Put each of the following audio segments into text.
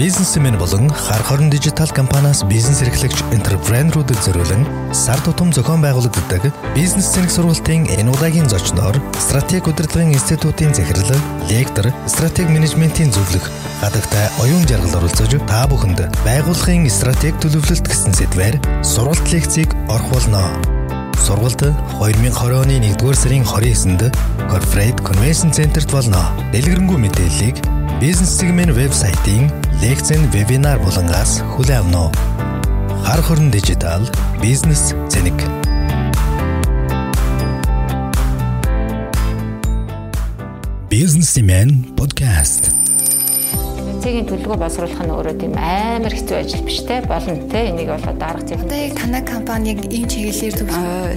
Бизнесмен болон хар хорон дижитал компаниас бизнес эрхлэгч энтерпренерүүдэд зориулан сар тутам зохион байгуулагддаг бизнес зэрэг сургалтын энэ удаагийн зочноор стратеги удирдлагын институтын захирал, лектор, стратеги менежментийн зөвлөх гадагтай оюун жаргал оролцож та бүхэнд байгууллагын стратеги төлөвлөлт гэсэн сэдвээр сургалт лекцийг орох болно. Сургалт 2020 оны 1-р сарын 29-нд Corporate Convention Center-т болно. Дэлгэрэнгүй мэдээллийг бизнес сегмент вебсайтын лекцэн вебинар булангаас хүлээн авно. Хар хорон дижитал бизнес зэник Бизнесмен подкаст цэгийн төлөвөө боловсруулах нь өөрөө тийм амар хэцүү ажил биш те болно те энийг бол одоо арга зүйн. Одоо яг танай компаниг ийм чиглэлээр төв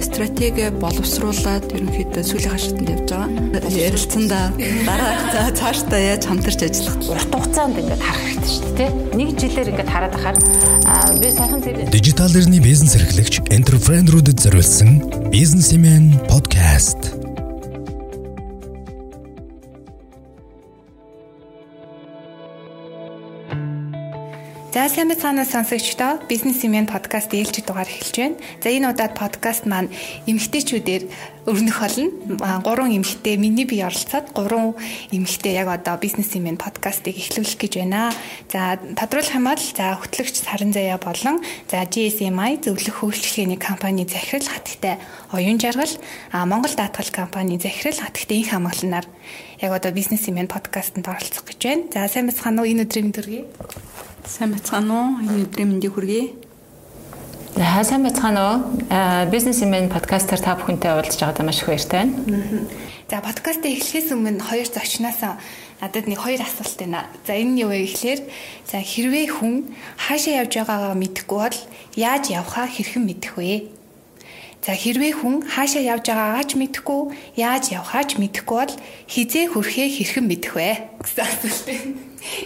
стратеги боловсруулаад ерөнхийдөө сүүлийн хашаатанд явж байгаа. Ярилцсандаа дараа цаашдаа яаж хамтарч ажиллах урт хугацаанд ингээд харах хэрэгтэй шүү дээ те. Нэг жилээр ингээд хараад ахаар би сайхан тэр дижитал эрхний бизнес эрхлэгч энтерпренерүүдэд зориулсан бизнесмен подкаст За сайн байцгаана сонсогчдоо бизнесмен подкаст ээлжид дугаар эхэлж байна. За энэ удаад подкаст маань эмгтээчүүдээр өрнөх болно. Гурван эмгтээ миний бие оролцоод гурван эмгтээ яг одоо бизнесмен подкастыг эхлүүлэх гэж байна. За тодруулах юм бол за хөтлөгч Саран Заяа болон за GSMI зөвлөх хөгжлийн компани захирал хатгтай оюун жаргал Монгол даатгал компани захирал хатгтай инх хамгаалнаар яг одоо бизнесмен подкастт оролцох гэж байна. За сайн уу энэ өдрийн төргий. Сайн бацгаана уу? Энэ өдрийн мэндийг хүргэе. За сайн бацгаана уу? Бизнесмен подкастер та бүхэнтэй уулзж байгаадаа маш их баяртай байна. За подкастыг эхлэхээс өмнө хоёр зочноос надад нэг хоёр асуулт байна. За энэ нь юу вэ гэхлээр за хэрвээ хүн хаашаа явж байгаагаа мэдэхгүй бол яаж явхаа хэрхэн мэдэх вэ? За хэрвээ хүн хаашаа явж байгаагаа ч мэдэхгүй, яаж явхаа ч мэдэхгүй бол хизээ хүрэхээ хэрхэн мэдэх вэ? гэсэн асуулт байна.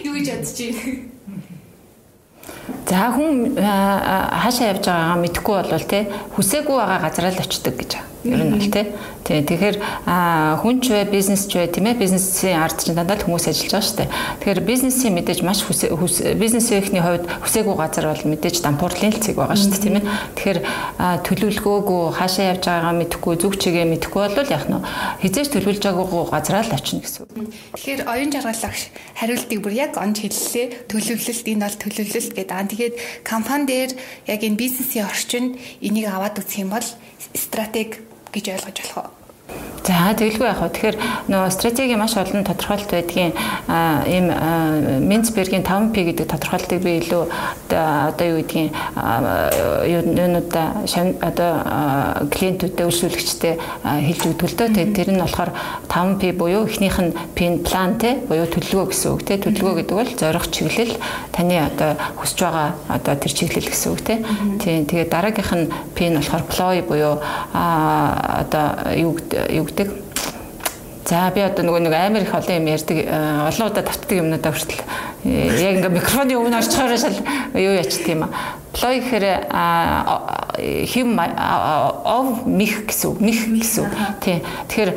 Юу гэж бодож байна? За хүн хаашаа явж байгаагаа мэдэхгүй болвол те хүсээгүй байгаа газараа л очдөг гэж. Ер нь бол те Тий. Тэгэхээр хүн ч вэ, бизнес ч вэ, тийм ээ, бизнесийн ард чинь дандаа л хүмүүс ажиллаж байгаа шүү дээ. Тэгэхээр бизнесийн мэдээж маш бизнесийнхний хувьд хүсээгүй газар бол мэдээж дампуурлын л цэг байгаа шүү дээ, тийм ээ. Тэгэхээр төлөвлөгөөгөө хаашаа явж байгаагаа мэдэхгүй, зүг чигээ мэдэхгүй бол яг нь хизээж төлөвлөж байгаагүй газараа л очно гэсэн үг. Тэгэхээр оюун жаргаллагч хариултыг бүр яг онж хэллээ. Төлөвлөлт энэ бол төлөвлөлт гэдэг. Аа тэгээд компани дээр яг энэ бизнесийн орчинд энийг аваад үзэх юм бол стратеги гэж ойлгож болох уу? За тэгэлгүй яг хөө. Тэгэхээр нөгөө стратеги маш олон тодорхойлт байдгийн ийм Минцбергийн 5P гэдэг тодорхойлтыг би илүү одоо юу гэдгийг юунуудаа одоо клиентүүдэд үйлчлүүлэгчтэй хэлж өгдөг л дөө. Тэгээд тэр нь болохоор 5P буюу эхнийх нь P план те буюу төлөвлөгөө гэсэн үг те. Төлөвлөгөө гэдэг бол зорих чиглэл таны одоо хүсэж байгаа одоо тэр чиглэл гэсэн үг те. Тийм тэгээд дараагийнх нь нь болохоор ploy буюу одоо юу юу гэдэг. За би одоо нөгөө нэг амар их олон юм ярьдаг олон удаа тавтдаг юмнуудаа хүртэл яг ингээ микрофоны өмнө орчихоор шал юу ячт юм а. Плой гэхээр хим ов мих гэсэн мих гэсэн. Тий. Тэгэхээр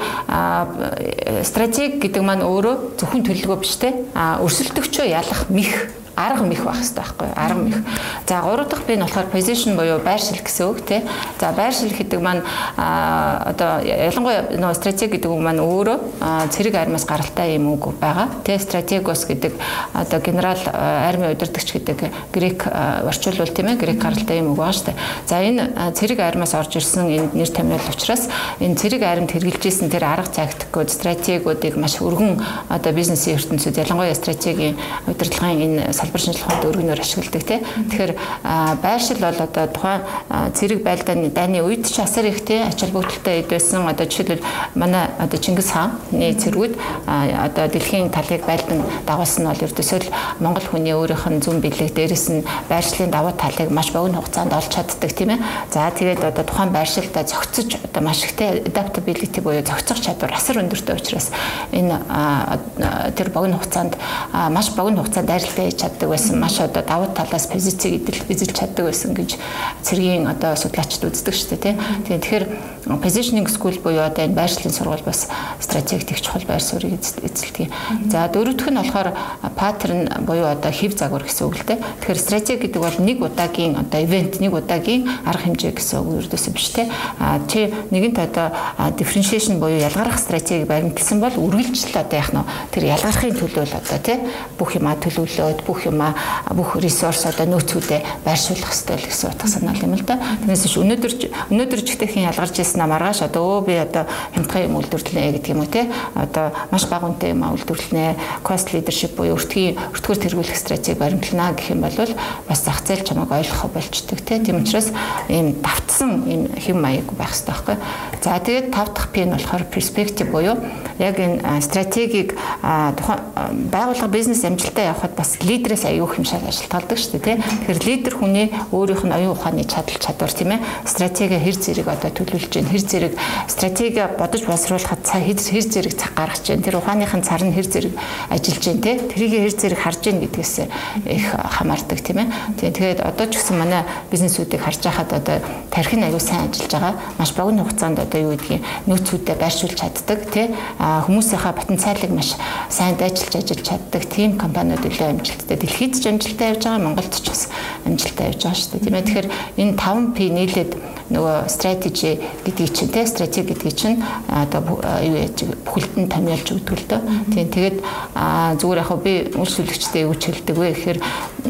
стратеги гэдэг маань өөрөө зөвхөн төлөвлөгөө биш те. А өрсөлдөгчөө ялах мих арга мэх байх хэрэгтэй байхгүй юу? Арга мэх. За гурав дахь би нь болохоор position буюу байршил гэсэн үг тий. За байршил гэдэг маань одоо ялангуяа нөгөө стратеги гэдэг үг маань өөрөө цэрэг армиас гаралтай юм үг байгаа. Тий стратегос гэдэг одоо генерал армийн удирдагч гэдэг грек орчуулвал тийм ээ грек гаралтай юм үг байгаа шүү дээ. За энэ цэрэг армиас орж ирсэн энэ нэр томьёол учраас энэ цэрэг аримд хэрэгжилжсэн тэр арга тактикууд стратегиудыг маш өргөн одоо бизнесийн ертөнцид ялангуяа стратегийн удирдлагын энэ салбар шинжилгээ ухаанд өргөнөөр ашигладаг тий. Тэгэхээр байршил бол одоо тухайн цэрэг байлдааны дайны үед ч асар их тий ач холбогдолтой эд байсан. Одоо жишээлбэл манай одоо Чингис хааны цэргүүд одоо дэлхийн талыг байлдан дагуулсан нь бол ердөөсөө л Монгол хүний өөрийнх нь зүн бэлэг дээрэс нь байршлын давуу талыг маш богино хугацаанд олж чаддаг тийм ээ. За тэгээд одоо тухайн байршилдаа зохицож одоо маш ихтэй adaptability буюу зохицох чадвар асар өндөртэй учраас энэ тэр богино хугацаанд маш богино хугацаанд дайралтай хийж чаддаг байсан. Маш одоо давуу талаас позицийг эзэлж чаддаг байсан гэж цэргийн одоо судлаачид үздэг шүү дээ тий. Тэгэхээр positioning school буюу одоо энэ байршлын сургууль бас стратеги тэгч чухал байр суурийг эзэлдэг. За дөрөвдөх нь болохоор паттерн буюу одоо хэв загвар гэсэн үг л дээ. Тэгэхээр стратеги гэдэг бол нэг удаагийн одоо ивент, нэг удаагийн арга хэмжээ гэсэн үг ердөөсөө биш те. А чи нэгэнт одоо differentiation буюу ялгарах стратеги баримтсан бол үргэлжлэл одоо яах нь тэр ялгархын төлөө л одоо те бүх юма төлөвлөөд бүх юма бүх ресурс одоо нөөцүүдээ байршуулах хэрэгтэй л гэсэн утга санаа юм л да. Тэрнээс биш өнөөдөр өнөөдөр ч ихтэйхэн ялгарч ирсэн маргааш одоо өө би одоо хямдхан юм үйлдвэрлэнэ гэдэг юм уу те. Одоо маш бага үнэтэй юм үйлдвэрлэнэ. Cost leadership буюу өртгийн өртгөр тэргүүлэх стратеги баримтлана гэх юм бол бас зах зээл чамайг ойлгох болчдөг те. Тийм учраас ийм давтсан ийм хэм маяг байх хэрэгтэй байхгүй. За тэгээд тав дахь P нь болохоор perspective буюу яг энэ стратегийг тухайн байгууллага бизнес амжилтаа явахад бас лидерээс аюу шиг ажилтгалдаг шүү дээ тий. Тэгэхээр лидер хүний өөрийнх нь оюун ухааны чадал чадвар тийм ээ стратеги хэр зэрэг одоо төлөвлөж чинь хэр зэрэг стратеги бодож боловсруулахад цаа хэр зэрэг цаг гаргаж чинь тэр ухааныхын цар нь хэр зэрэг ажиллаж чинь тий. Тэрийг хэр зэрэг харж чинь гэдгээс их хамаардаг тийм ээ. Тэгээд одоо ч гэсэн манай бизнесүүдийг харж байхад одоо тархин аюу сайн ажиллаж байгаа маш богино хугацаанд одоо юу гэдгийг нөөцүүдэд байршуулж чаддаг тий. Хүмүүсийнхаа потенциалыг маш сайн дайчилж ажиллаж чаддаг тийм компаниуд илүү амжилттай. Дэлхийд ч амжилттай явж байгаа, Монголд ч бас амжилттай явж байгаа шүү дээ. Тийм ээ. Тэгэхээр энэ 5P нийлээд нөгөө strategy гэдгийг чинь те стратеги гэдгийг чинь одоо юу яаж бүхэлдэн томьёолж өгдөг л дөө. Тийм тэгээд зүгээр яг би үйлчлүүлэгчтэй юу ч хэлдэг вэ гэхээр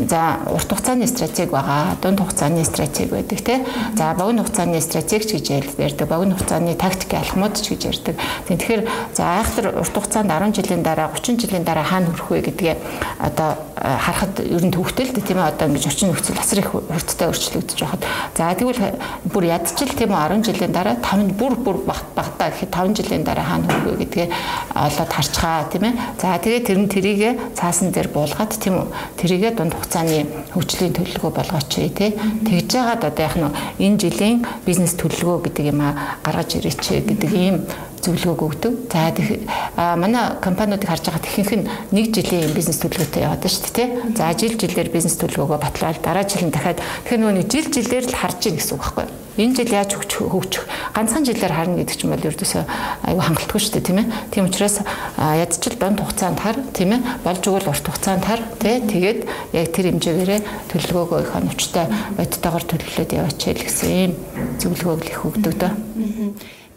за урт хугацааны стратеги байгаа, дунд хугацааны стратеги байдаг те. За богино хугацааны стратеги ч гэж ярьдаг, богино хугацааны тактик алхмууд ч гэж ярьдаг. Тийм тэгэхээр за айхтар урт хугацаанд 10 жилийн дараа, 30 жилийн дараа хаана хүрэх вэ гэдгээ одоо харахад ер нь төвхтэй л тийм ээ одоо ингэж орчин нөхцөл асар их хурдтай өөрчлөгдөж байхад за тэгвэл бүр ядчил тийм үү 10 жилийн дараа 5 бүр бүр багт багтаа гэхэд 5 жилийн дараа хаана хүрэх вэ гэдгээ олоод харчгаа тийм ээ. За тэгээ тэр нь тэрийгэ цаасан дээр буулгаад тийм үү тэрийгэ дунд хугацааны хөгжлийн төлөвлөгөө болгооч тий. Тэгж жагаад одоо яг нь энэ жилийн бизнес төлөвлөгөө гэдэг юм а гаргаж ирээч гэдэг ийм зөвлөгөөг өгдөг. За манай компаниудыг харж байгаа ихэнх нь нэг жилийн бизнес төлөвлөгөөтэй яваад шүү дээ тий. За жил жилээр бизнес төлөвлөгөөгөө батлаад дараа жил нь дахиад тэгэхээр нөгөө жил жилээр л харж ийн гэсэн үг байхгүй юу? Энэ жил яаж хөгжих хөгжих ганцхан жилээр харна гэдэг чинь бол ердөөсөө аюу хангалтгүй шүү дээ тийм ээ. Тийм учраас ядчил дунд хугацаанд хар тийм ээ. Болж өгвөл урт хугацаанд хар тий. Тэгээд яг тэр хэмжээгээрээ төлөвлөгөөгөө их оновчтой бодтойгоор төлөвлөд яваач гэсэн ийм зөвлөгөөг л их өгдөг дөө.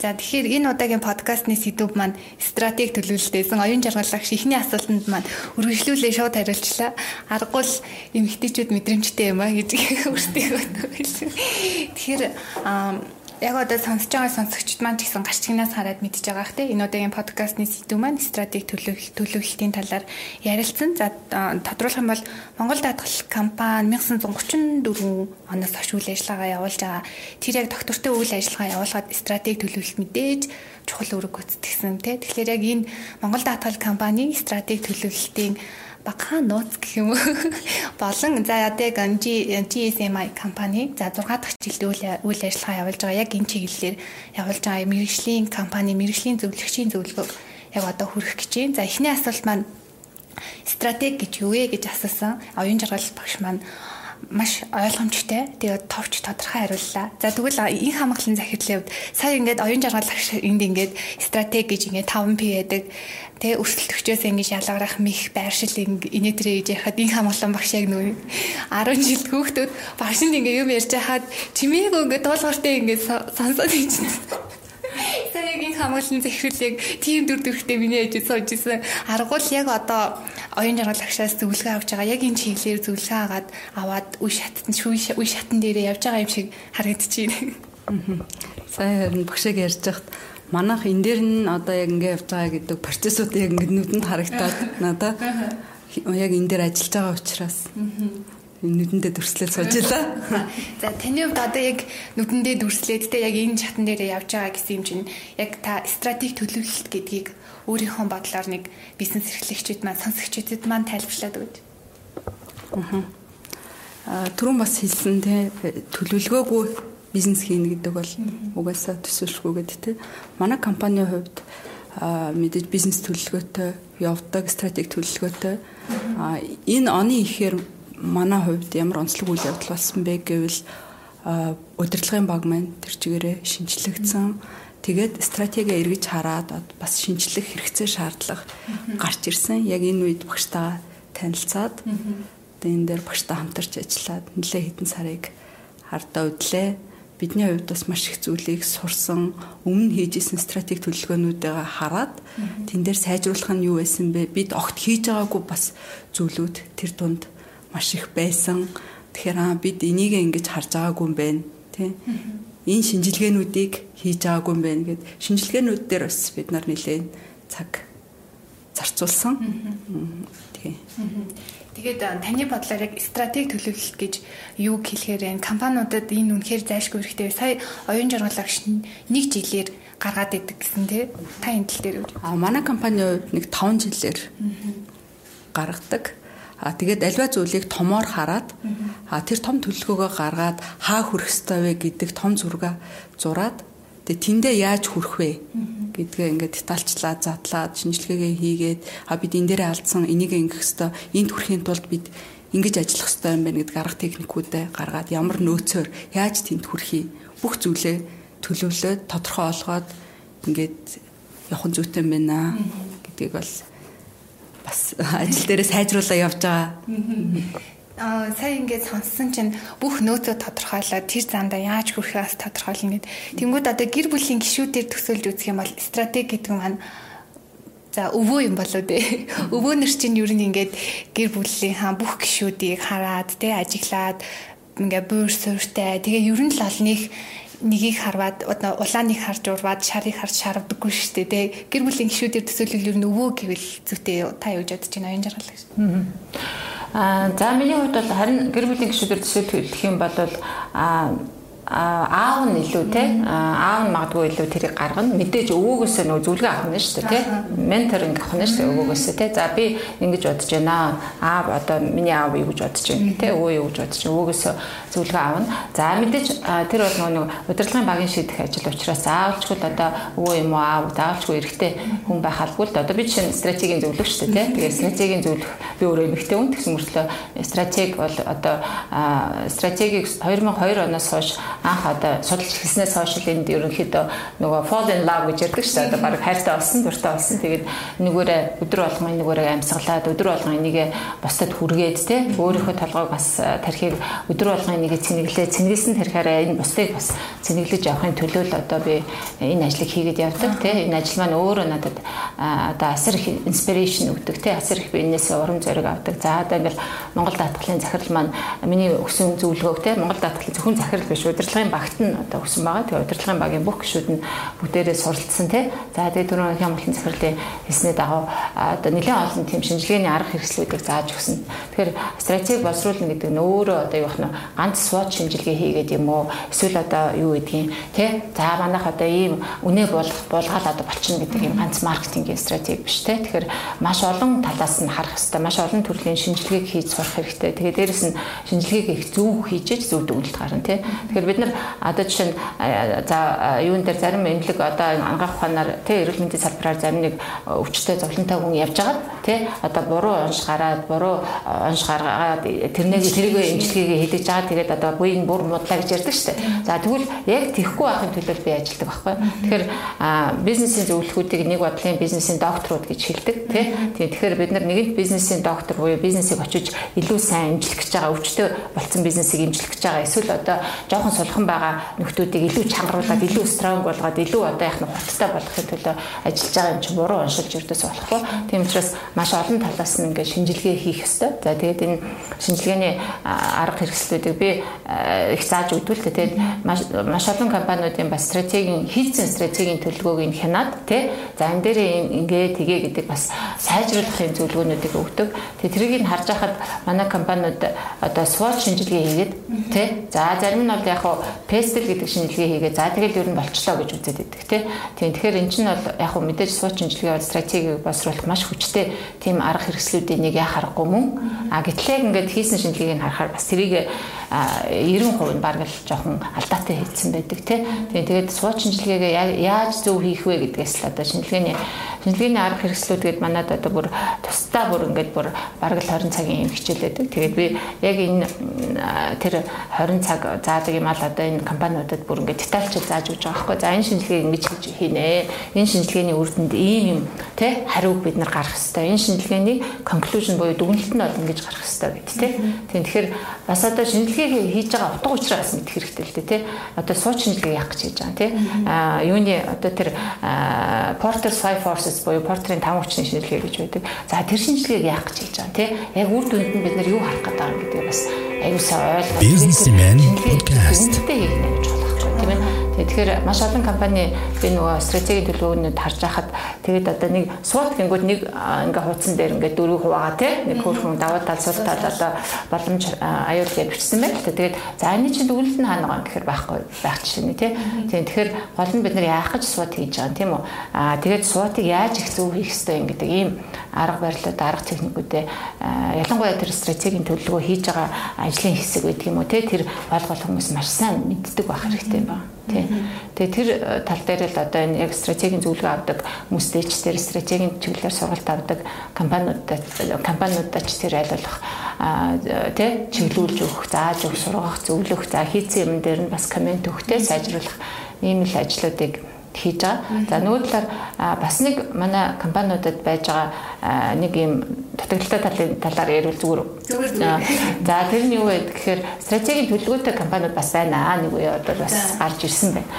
За тэгэхээр энэ удаагийн подкастны сэдв маань стратеги төлөвлөлтөөсөн оюун жаргалах ихний асуултанд маань үргэлжлүүлээ шууд хариулчлаа. Аргагүй л эмэгтэйчүүд мэдрэмжтэй юм а гэж өөртөө хэлсэн. Тэгэхээр яг одоо сонсож байгаа сонсогчд маань ч гэсэн гарч игнаас хараад мэдж байгаа хэ энэ удаагийн подкастны сэдв маань стратеги төлөвлөлт төлөвлөлтийн талаар ярилцсан. За тодруулах юм бол Монгол даатгал компани 1934 оноос хойш үйл ажиллагаа явуулж байгаа. Тэр яг доктортой үйл ажиллагаа явуулгаад стратеги төлөвлөлт мэдээж чухал үүрэг гүйцэтгэсэн тий. Тэгэхээр яг энэ Монгол даатгал компани стратеги төлөвлөлтийн багахан нууц гэх юм уу болон за одоо яг GSMI компани за 6 дахь жилд үйл ажиллагаа явуулж байгаа яг энэ чиглэлээр явуулж байгаа мэрэгжлийн компани мэрэгжлийн зөвлөгчийн зөвлөгөөг яг одоо хүргэх гэж байна. За эхний асуулт маань стратеги гэж юу вэ гэж асуусан. Оюун жаргал багш маань маш ойлгомжтой. Тэгээд товч тодорхой хариуллаа. За тэгвэл энэ хамгааллын захирлын хувьд сая ингээд оюун жаргал энд ингээд стратеги гэж ингээд 5P байдаг. Тэгээ өрсөлдөгчөөс ингэж ялгарах мих байршил инээдрээ гэж яхад энэ хамгаалан багш яг нөө 10 жил хүүхдүүд багшинд ингээ юм ярьж хахад чимээгүй ингээ дуулууртай ингээ сонсоод яг энэ хамгааллын захирлыг тийм дүр төрхтэй миний ээж сууж исэн. Аргуул яг одоо оюун жаргал агшаас зөвлөгөө авч байгаа. Яг энэ чиглэлээр зөвлөгөө агаад аваад үе шатн үе шатн дээрээ явж байгаа юм шиг харагдчихэв. Сая харин багшиг ярьж байхад манайх энэ дээр нь одоо яг ингэ явж байгаа гэдэг процессууд яг ингэ нүдэнд харагдаад надаа яг энэ дээр ажиллаж байгаа учраас нүдэндээ дүрслээд суужлаа. За таны хувьд одоо яг нүдэндээ дүрслээд те яг энэ чатан дээр явж байгаа гэсэн юм чинь яг та стратеги төлөвлөлт гэдгийг өөрийнхөө бодлоор нэг бизнес эрхлэгчид маань сонсогчдод маань тайлбарлаад өгөөд. Аа түрүүн бас хэлсэн те төлөвлөгөөгүй бизнес хийнэ гэдэг бол угаасаа төсөөлшгүй гэдэг те. Манай компанийн хувьд мэдээж бизнес төлөвлөгөөтэй явдаг стратеги төлөвлөгөөтэй. Энэ оны ихээр манай хувьд ямар онцлог үйл явдал болсон бэ гэвэл удирдлагын баг маань тэр чигээрээ шинжлэгдсэн. Тэгээд стратеги эргэж хараад бас шинжлэх хэрэгцээ шаардлага гарч ирсэн. Яг энэ үед багштайгаа танилцаад тэгээ энэ дээр багштай хамтарч ажиллаад нэлээ хэдэн сарыг хардаа үдлээ. Бидний хувьд бас маш их зүйлийг сурсан, өмнө хийжсэн стратеги төлөвлөгөөнүүдээ хараад тэн дээр сайжруулах нь юу байсан бэ? Бид огт хийж байгаагүй бас зүйлүүд тэр дунд маш их байсан. Тэгэхээр бид энийг ингэж харж байгаагүй юм байна, тий? Энэ шинжилгээнүүдийг хийж байгаагүй юм байна гэд шинжилгээнүүд дээр бас бид нар нэлээд цаг зарцуулсан. Тий. Тэгээд таны бодлоор яг стратеги төлөвлөлт гэж юу хэлэхээр энэ компаниудад энэ үнэхээр зайлшгүй хэрэгтэй. Сая оюун жаргалаагч нэг жилээр гаргаад идэг гэсэн тий. Та энэ тал дээр А манай компанийн хувьд нэг 5 жилээр гаргадаг. А тэгээд альва зүйлийг томоор хараад а тэр том төлөлгөөгөө гаргаад хаа хүрэх ёстой вэ гэдэг том зурга зураад тэгээ тэндээ яаж хүрэх вэ? гэдгээ ингээд детальчлаад задлаад шинжилгээгээ хийгээд а бид энэ дээрээ алдсан энийг ингэх хэвээр энд хүрэхийн тулд бид ингэж ажиллах хэрэгтэй юм байна гэдэг арга техникүүдээ гаргаад ямар нөөцөөр яаж тэнд хүрэхий бүх зүйлээ төлөвлөөд тодорхой олгоод ингээд явах зүйтэй юм байна гэдгийг бол бас ажил дээрээ сайжруулаа явж байгаа Аа сая ингээд сонссон чинь бүх нөөцөө тодорхойлоод тэр занда яаж хүрэхээс тодорхойлно гэд. Тэнгүүд одоо гэр бүлийн гишүүдээр төсөөлж үзэх юм бол стратеги гэдэг нь маань За өвөө юм болоо дээ. Өвөөнөр чинь ер нь ингээд гэр бүлийн хаа бүх гишүүдийг хараад тэ ажиглаад ингээ буур сууртай. Тэгээ ер нь л олныг нэгийг харваад улааныг харж урваад шарыг харж шаарддаггүй шүү дээ. Тэ гэр бүлийн гишүүдээр төсөөлөл ер нь өвөө гэвэл зүйтэй та юу гэж бодож байна? Оюун жаргал гэж. Аа за миний хувьд бол харин гэр бүлийн гишүүдээр төсөөлөх юм бол аа аав нь илүү те? Аав нь магадгүй илүү тэрийг гаргана. Мэдээж өвөөгөөсөө нөгөө зүлгээ авах нь шүү дээ те? Менторинг авах нь шүү өвөөгөөсөө те? За би ингэж бодож байна. Аав одоо миний аав юу гэж бодож байна те? Өвөө юу гэж бодож байна? Өвөөгөөсөө зүлгээ авна. За мэдээж тэр бол нөгөө удирдлагын багийн шийдэх ажил учраас заавалчгүй одоо өвөө юм уу аав заавалчгүй эрэгтэй хүн байх албагүй л одоо би чинь стратегийн зөвлөх шүү дээ те? Тэгээд стратегийн зөвлөх би өөрөө эмэгтэй хүн гэсэн мөртлөө стратеги бол одоо стратегийг 2002 оноос хойш анх одоо судалж эхэлснээс хойш л энд ерөнхийдөө нөгөө fall in love гэж ярьдаг шүү дээ. Одоо баг хайртай болсон, дуртай болсон. Тэгээд нэгээрээ өдөр болгон нэгээрээ амьсгалаад өдөр болгон энийг бусдад хүргээд те өөрийнхөө толгойг бас тархийг өдөр болгон энийг цэнэглээ. Цэнгэлсэн тархиараа энэ бусдыг бас цэнэглэж явахын төлөө л одоо би энэ ажлыг хийгээд явдаг те. Энэ ажил маань өөрөө надад одоо асар их инспирэшн өгдөг те. Асар их би энэс урам зориг авдаг. За одоо ингээл Монгол даатгалын захирал маань миний өсөн зөвлөгөөг те Монгол даатгалын зөвхөн захирал биш удирдлага удирдлагын багт нь одоо өсөн байгаа. Тэгээ удирдлагын багийн бүх гишүүд нь бүгдээрээ суралцсан тий. За тэгээ дөрөв хямралтын захирлын хэлснээ дагав одоо нэлээд олон тийм шинжилгээний арга хэрэгслүүдийг зааж өгсөн. Тэгэхээр стратеги боловсруулна гэдэг нь өөрөө одоо юу вэ? Ганц SWOT шинжилгээ хийгээд юм уу? Эсвэл одоо юу гэдгийг тий. За манайх одоо ийм үнэ болох булгаал одоо болчихно гэдэг юм ганц маркетингийн стратеги биш тий. Тэгэхээр маш олон талаас нь харах хэрэгтэй. Маш олон төрлийн шинжилгээг хийж сурах хэрэгтэй. Тэгээ дээрэс нь шинжилгээг их зөв хийж зөв дүгнэлт гарна тий. Тэгэхээр бид нар одоо жишээ нь за юун дээр зарим эмнэлэг одоо ангаах ухаанаар тий эрүүл мэндийн салбараар зарим нэг өвчтөе зовлонтой хүн явж байгаа тий одоо буруу онш гараад буруу онш гаргаад тэрнийг тэрийг эмчилгээгээ хийдэж байгаа тэгээд одоо буйн бүр мудлаа гэж ярьдаг шүү дээ. За тэгвэл яг тэхгүй байхын төлөө би ажилдаг байхгүй. Тэгэхээр бизнесийн зөвлөхүүдийг нэг бодлын бизнесийн докторууд гэж хэлдэг тий. Тэгэхээр бид нар нэгэнт бизнесийн доктор буюу бизнесийг очиж илүү сайн эмчлэх гэж байгаа өвчтөе болцсон бизнесийг эмчлэх гэж байгаа эсвэл одоо жоохон сулхан байгаа нөхдүүдийг илүү чангаруулад илүү стронг болгоод илүү одоо яах нь хурдтай болгохын төлөө ажиллаж байгаа юм чинь буруу уншилж өрдөөс болохгүй. Тийм учраас маш олон талаас нь ингээд шинжилгээ хийх ёстой. За тэгээд энэ шинжилгээний арга хэрэгслүүдийг би их зааж өгдөл тэ тэгээд маш маш олон компаниудын бас стратегийн хийцэн стратегийн төлөвлөгөөг нь хянаад тэ за энэ дээр ингээ тгээ гэдэг бас сайжруулахын зөвлөгөөнүүдийг өгдөг. Тэгээд тэрийг нь харж байхад манай компаниуд одоо SWOT шинжилгээ хийгээд тэ за зарим нь бол яг пестл гэдэг шинжилгээ хийгээ за тэгэл ер нь болчлоо гэж үзээд байдаг тийм. Тэгэхээр эн чинь бол яг хөө мэдээж сууч шинжилгээ бол стратегийг боловсруулах маш хүчтэй тийм арга хэрэгслүүдийн нэг яа харахгүй мөн. А гэтлээ ингээд хийсэн шинжилгээг нь харахаар бас тэрийг 90% нь баг л жоохон алдаатай хийсэн байдаг тийм. Тэгээд сууч шинжилгээгээ яаж зөв хийх вэ гэдгээс л одоо шинжилгээний шинжилгээний арга хэрэгслүүд гээд манад одоо бүр тусдаа бүр ингээд бүр бараг л 20 цагийн юм хичээлээдэг. Тэгээд би яг энэ тэр 20 цаг заадаг юм аа одоо энэ компаниудад бүр ингээд детальчд зааж өгч байгаа байхгүй. За энэ шинжилгээг ингэж хийж хийнэ. Энэ шинжилгээний үр дүнд ийм юм тий хариуг бид нар гаргах хэрэгтэй. Энэ шинжилгээний conclusion буюу дүгнэлт нь бол ингэж гарах хэрэгтэй гэд тий. Тийм тэгэхээр бас одоо шинжилгээг хийж байгаа утга учираа бас мэдэх хэрэгтэй л дээ тий. Одоо сууч шинжилгээ яах гэж хийж байгаа тий. Аа юуны одоо тэр Porter's Five Forces буюу Porter-ийн таван хүчний шинжилгээ гэж байдаг. За тэр шинжилгээг яах гэж хийж байгаа тий. Яг үр дүнд нь бид нар юу харах гэдэг юм гэдэг бас аюулсаа ойлгох. Businessman podcast. Гэж тийм ээ. Тэгэхээр маш олон компани би нөгөө стратегийн төлөвлөгөөнд харж байхад тэгээд одоо нэг суут гингүүд нэг ингээ хуудсан дээр ингээ дөрөв хуваагаа тий нэг хөрхөн даваа тал сул тал одоо боломж аюул бичсэн байл та тэгээд за энэ чинь дүгнэлт нь хаана байгаа гэхээр байхгүй байх жишээ нь тий тийм тэгэхээр гол нь бид нар яах гэж суут хийж байгаа юм тийм үү аа тэгээд суутыг яаж их зөв хийх ёстой юм гэдэг ийм арга барилууд арга техникүүдээ ялангуяа тэр стратегийн төлөвлөгөө хийж байгаа ажлын хэсэг байдаг юм уу тий тэр гол гол хүмүүс маш сайн мэддэг байх хэрэгтэй. Байна тий. Тэгээ тэр э, тал дээр л одоо энэ яг стратегийн зөвлөгөө авдаг хүмүүстээч тэр стратегийн чиглэлээр сургалт авдаг компаниудад компаниудад ч тэр айлуулах тий чиглүүлж өгөх, зааж өгөх, сургах, зөвлөх, за хийцэн юм дээр нь бас комент өгөхтэй сайжруулах ийм л ажлуудыг хийж байгаа. За нөгөө талаар бас нэг манай компаниудад байж байгаа нэг юм дутагдaltaй талын талаар ярил зүгээр. За тэр нь юу вэ гэхээр стратегийн төлөвлөгөөтэй компаниуд бас байна аа нэг үе одоо бас гарч ирсэн байна.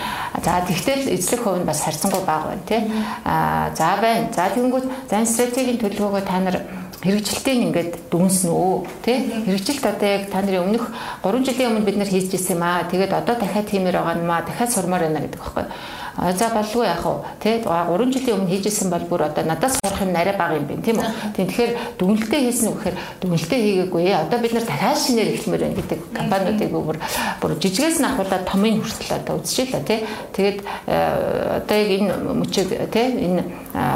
За тэгтэл эзлэх хувь нь бас харьцангуй бага байна тий. А за байна. За тэгэнгүүт за стратегийн төлөвлөгөөгөө та нар хэрэгжилтийг ингээд дүнснэ үү тий хэрэгжилт одоо яг та нарын өмнөх 3 жилийн өмнө бид нар хийж ирсэн юм аа тэгээд одоо дахиад тиймэр байгаа юм аа дахиад сурмаар байна гэдэг байхгүй А за болгүй яах вэ? Тэ 3 жилийн өмнө хийжсэн бол бүр одоо надаас сурах юм арай бага юм байна тийм үү? Тэгэхээр дүнэлтээ хийсэн үг гэхээр дүнэлтээ хийгээгүй. Одоо бид нар дахиад шинээр эхлэмээр байна гэдэг компаниудыг бүр бүр жижигээс нь ахуулаад томын хүртэл одоо үзчихлээ тий. Тэгээд э, одоо яг энэ мөчөг тий энэ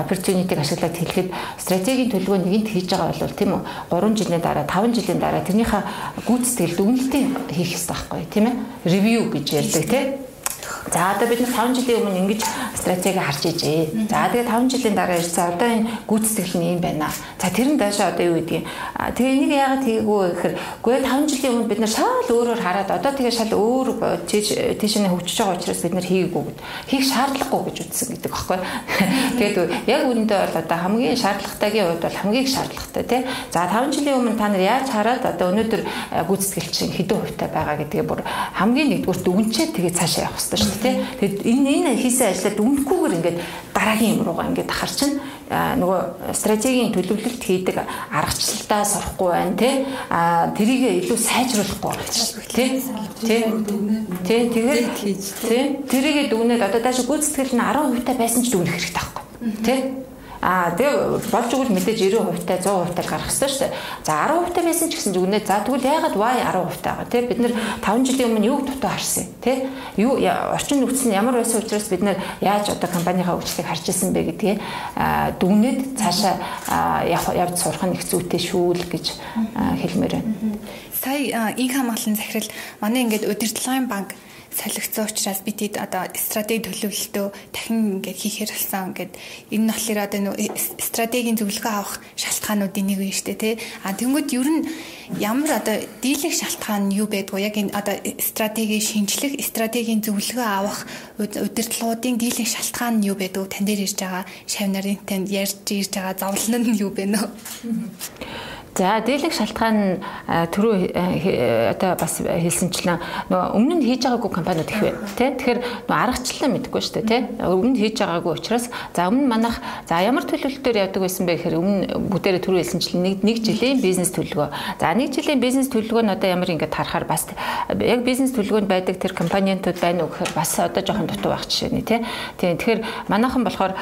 opportunity-г ашиглаад хэлэхэд стратегийн төлөвөө нэгэнт хийж байгаа бол тийм үү? 3 жилийн дараа 5 жилийн дараа тэрнийхээ гүйцэтгэл дүнэлтийг хийх хэрэгтэй байхгүй тийм ээ? Review гэж ярьдаг тий За одоо бид 5 жилийн өмнө ингэж стратеги харж ижээ. За тэгээ 5 жилийн дараа ирсэн одоо энэ гүйцэтгэл нь юм байна. За тэр нь даашаа одоо юу гэдгийг. Тэгээ энийг яагаад хийгээгүй гэхээр үгүй 5 жилийн өмнө бид нар шал өөрөөр хараад одоо тэгээ шал өөр тийшээ хөгжиж байгаа учраас бид нар хийгээгүй гэд. Хийх шаардлагагүй гэж үзсэн гэдэг багхгүй. Тэгээд яг үүндээ бол одоо хамгийн шаардлагатайгийн хувьд бол хамгийн шаардлагатай тий. За 5 жилийн өмнө та нар яаж хараад одоо өнөөдөр гүйцэтгэл чинь хэдэн хувьтай байгаа гэдгээ бүр хамгийн нэгдүгээр дүгнчээ тэгээ цаашаа явах хэрэгтэй шүү дээ. Тэгэд энэ энэ хийсэн ажлаа дүнхгүйгээр ингээд дараагийн юм руугаа ингээд ахар чинь нөгөө стратегийн төлөвлөлт хийдэг аргачлалтаа сурахгүй байна тий. А тэрийг илүү сайжруулахгүй тий. Тий. Тий. Тэгээд тий. Тэрийг дүгнээд одоо дааш гүйцэтгэл нь 10% та байсан ч дүгнэх хэрэгтэй байхгүй. Тий Аа тэгээ болж игэл мэдээж 90% та 100% та гарах хэрэгтэй шүү дээ. За 10% та байсан ч гэсэн зүгнээ. За тэгвэл яагаад Y 10% тагаа тий бид нэр 5 жилийн өмнө юуг дутуу харсан тий юу орчин нөхцөл нь ямар байсан учраас бид нэр яаж одоо компанийнхаа хөгжлийг харж ирсэн бэ гэдгээ дүгнээд цаашаа явж сурах нь их зүйтэй шүү л гэж хэлмээр байна. Сая инх хамгааллын захирал манай ингээд удирдлагын банк солигдсон учраас бид хэд одоо стратеги төлөвлөлтөө дахин ингээд хийхээр болсон ингээд энэ нь болохоор одоо нөө стратегийн зөвлөгөө авах шалтгаануудын нэг юм шүү дээ тий. А тэнгууд ер нь ямар одоо дийлэх шалтгаан нь юу байдгүй яг энэ одоо стратегийн шинжлэх стратегийн зөвлөгөө авах удирдлагуудын дийлэх шалтгаан нь юу байдгүй тань дээр ирж байгаа шав нарын танд ярьж ирж байгаа зовлон нь юу бэ нөө За дийлэх шалтгаан түрүү одоо бас хэлсэнчлэн нөгөө өмнө нь хийж байгаагүй компаниуд их байна тий. Тэгэхээр нөгөө аргачлалаа мэдэхгүй шүү дээ тий. Өмнө нь хийж байгаагүй учраас за өмнө манах за ямар төлөвлөлтөөр явдаг байсан бэ гэхээр өмнө бүгдээрээ түрүү хэлсэнчлэн нэг нэг жилийн бизнес төлөвлөгөө. За нэг жилийн бизнес төлөвлөгөө нь одоо ямар ингээд харахаар бас яг бизнес төлөвлөгөөнд байдаг тэр компаниудад байна уу гэхээр бас одоо жоохон дутуу байх жишээ нэ тий. Тийм тэгэхээр манайхан болохоор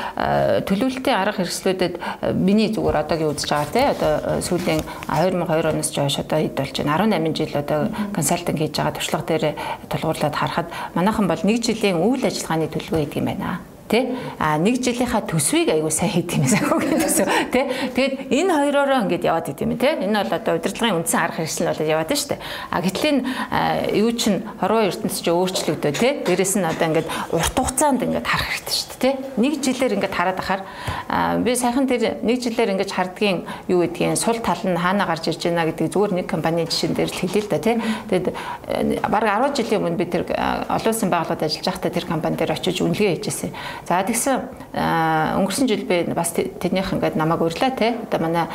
төлөвлөлтийн арга хэрэгслүүдэд миний зүгээр одоогийн үзэж байгаа тий. Одоо сүүлийн сарын 2002 оноос жойш одоо хэд болж байна 18 жил одоо консалтинг хийж байгаа туршлага дээр тулгуурлаад харахад манайхан бол нэг жилийн үйл ажиллагааны төлөвөө хийдэг юм байна. Тэ? А нэг жилийнхаа төсвийг аягүй сайн хийх юм санхүүгийн төсөв. Тэ? Тэгээд энэ хоёроороо ингэж яваад идэм юм те. Энэ бол одоо удирдлагын үндсэн арга хэрэгсэл болоод яваад дээ. А гэтэл энэ юу чин хорвоо ертөнц чи өөрчлөгдөв те. Дээрэс нь одоо ингэж урт хугацаанд ингэж харах хэрэгтэй дээ те. Нэг жилээр ингэж хараад ахаар би сайхан тэр нэг жилээр ингэж хардгийн юу гэдгийг сул тал нь хаана гарч ирж байна гэдгийг зүгээр нэг компани жишээн дээр л хэлээ л да те. Тэгээд бараг 10 жилийн өмнө би тэр олон улсын байгууллагад ажиллаж байхдаа тэр компани дээр очиж үнэлгээ хийжсэн. За тэгсэн өнгөрсөн жил би бас тэднийх ингээд намайг урьлаа те. Одоо манай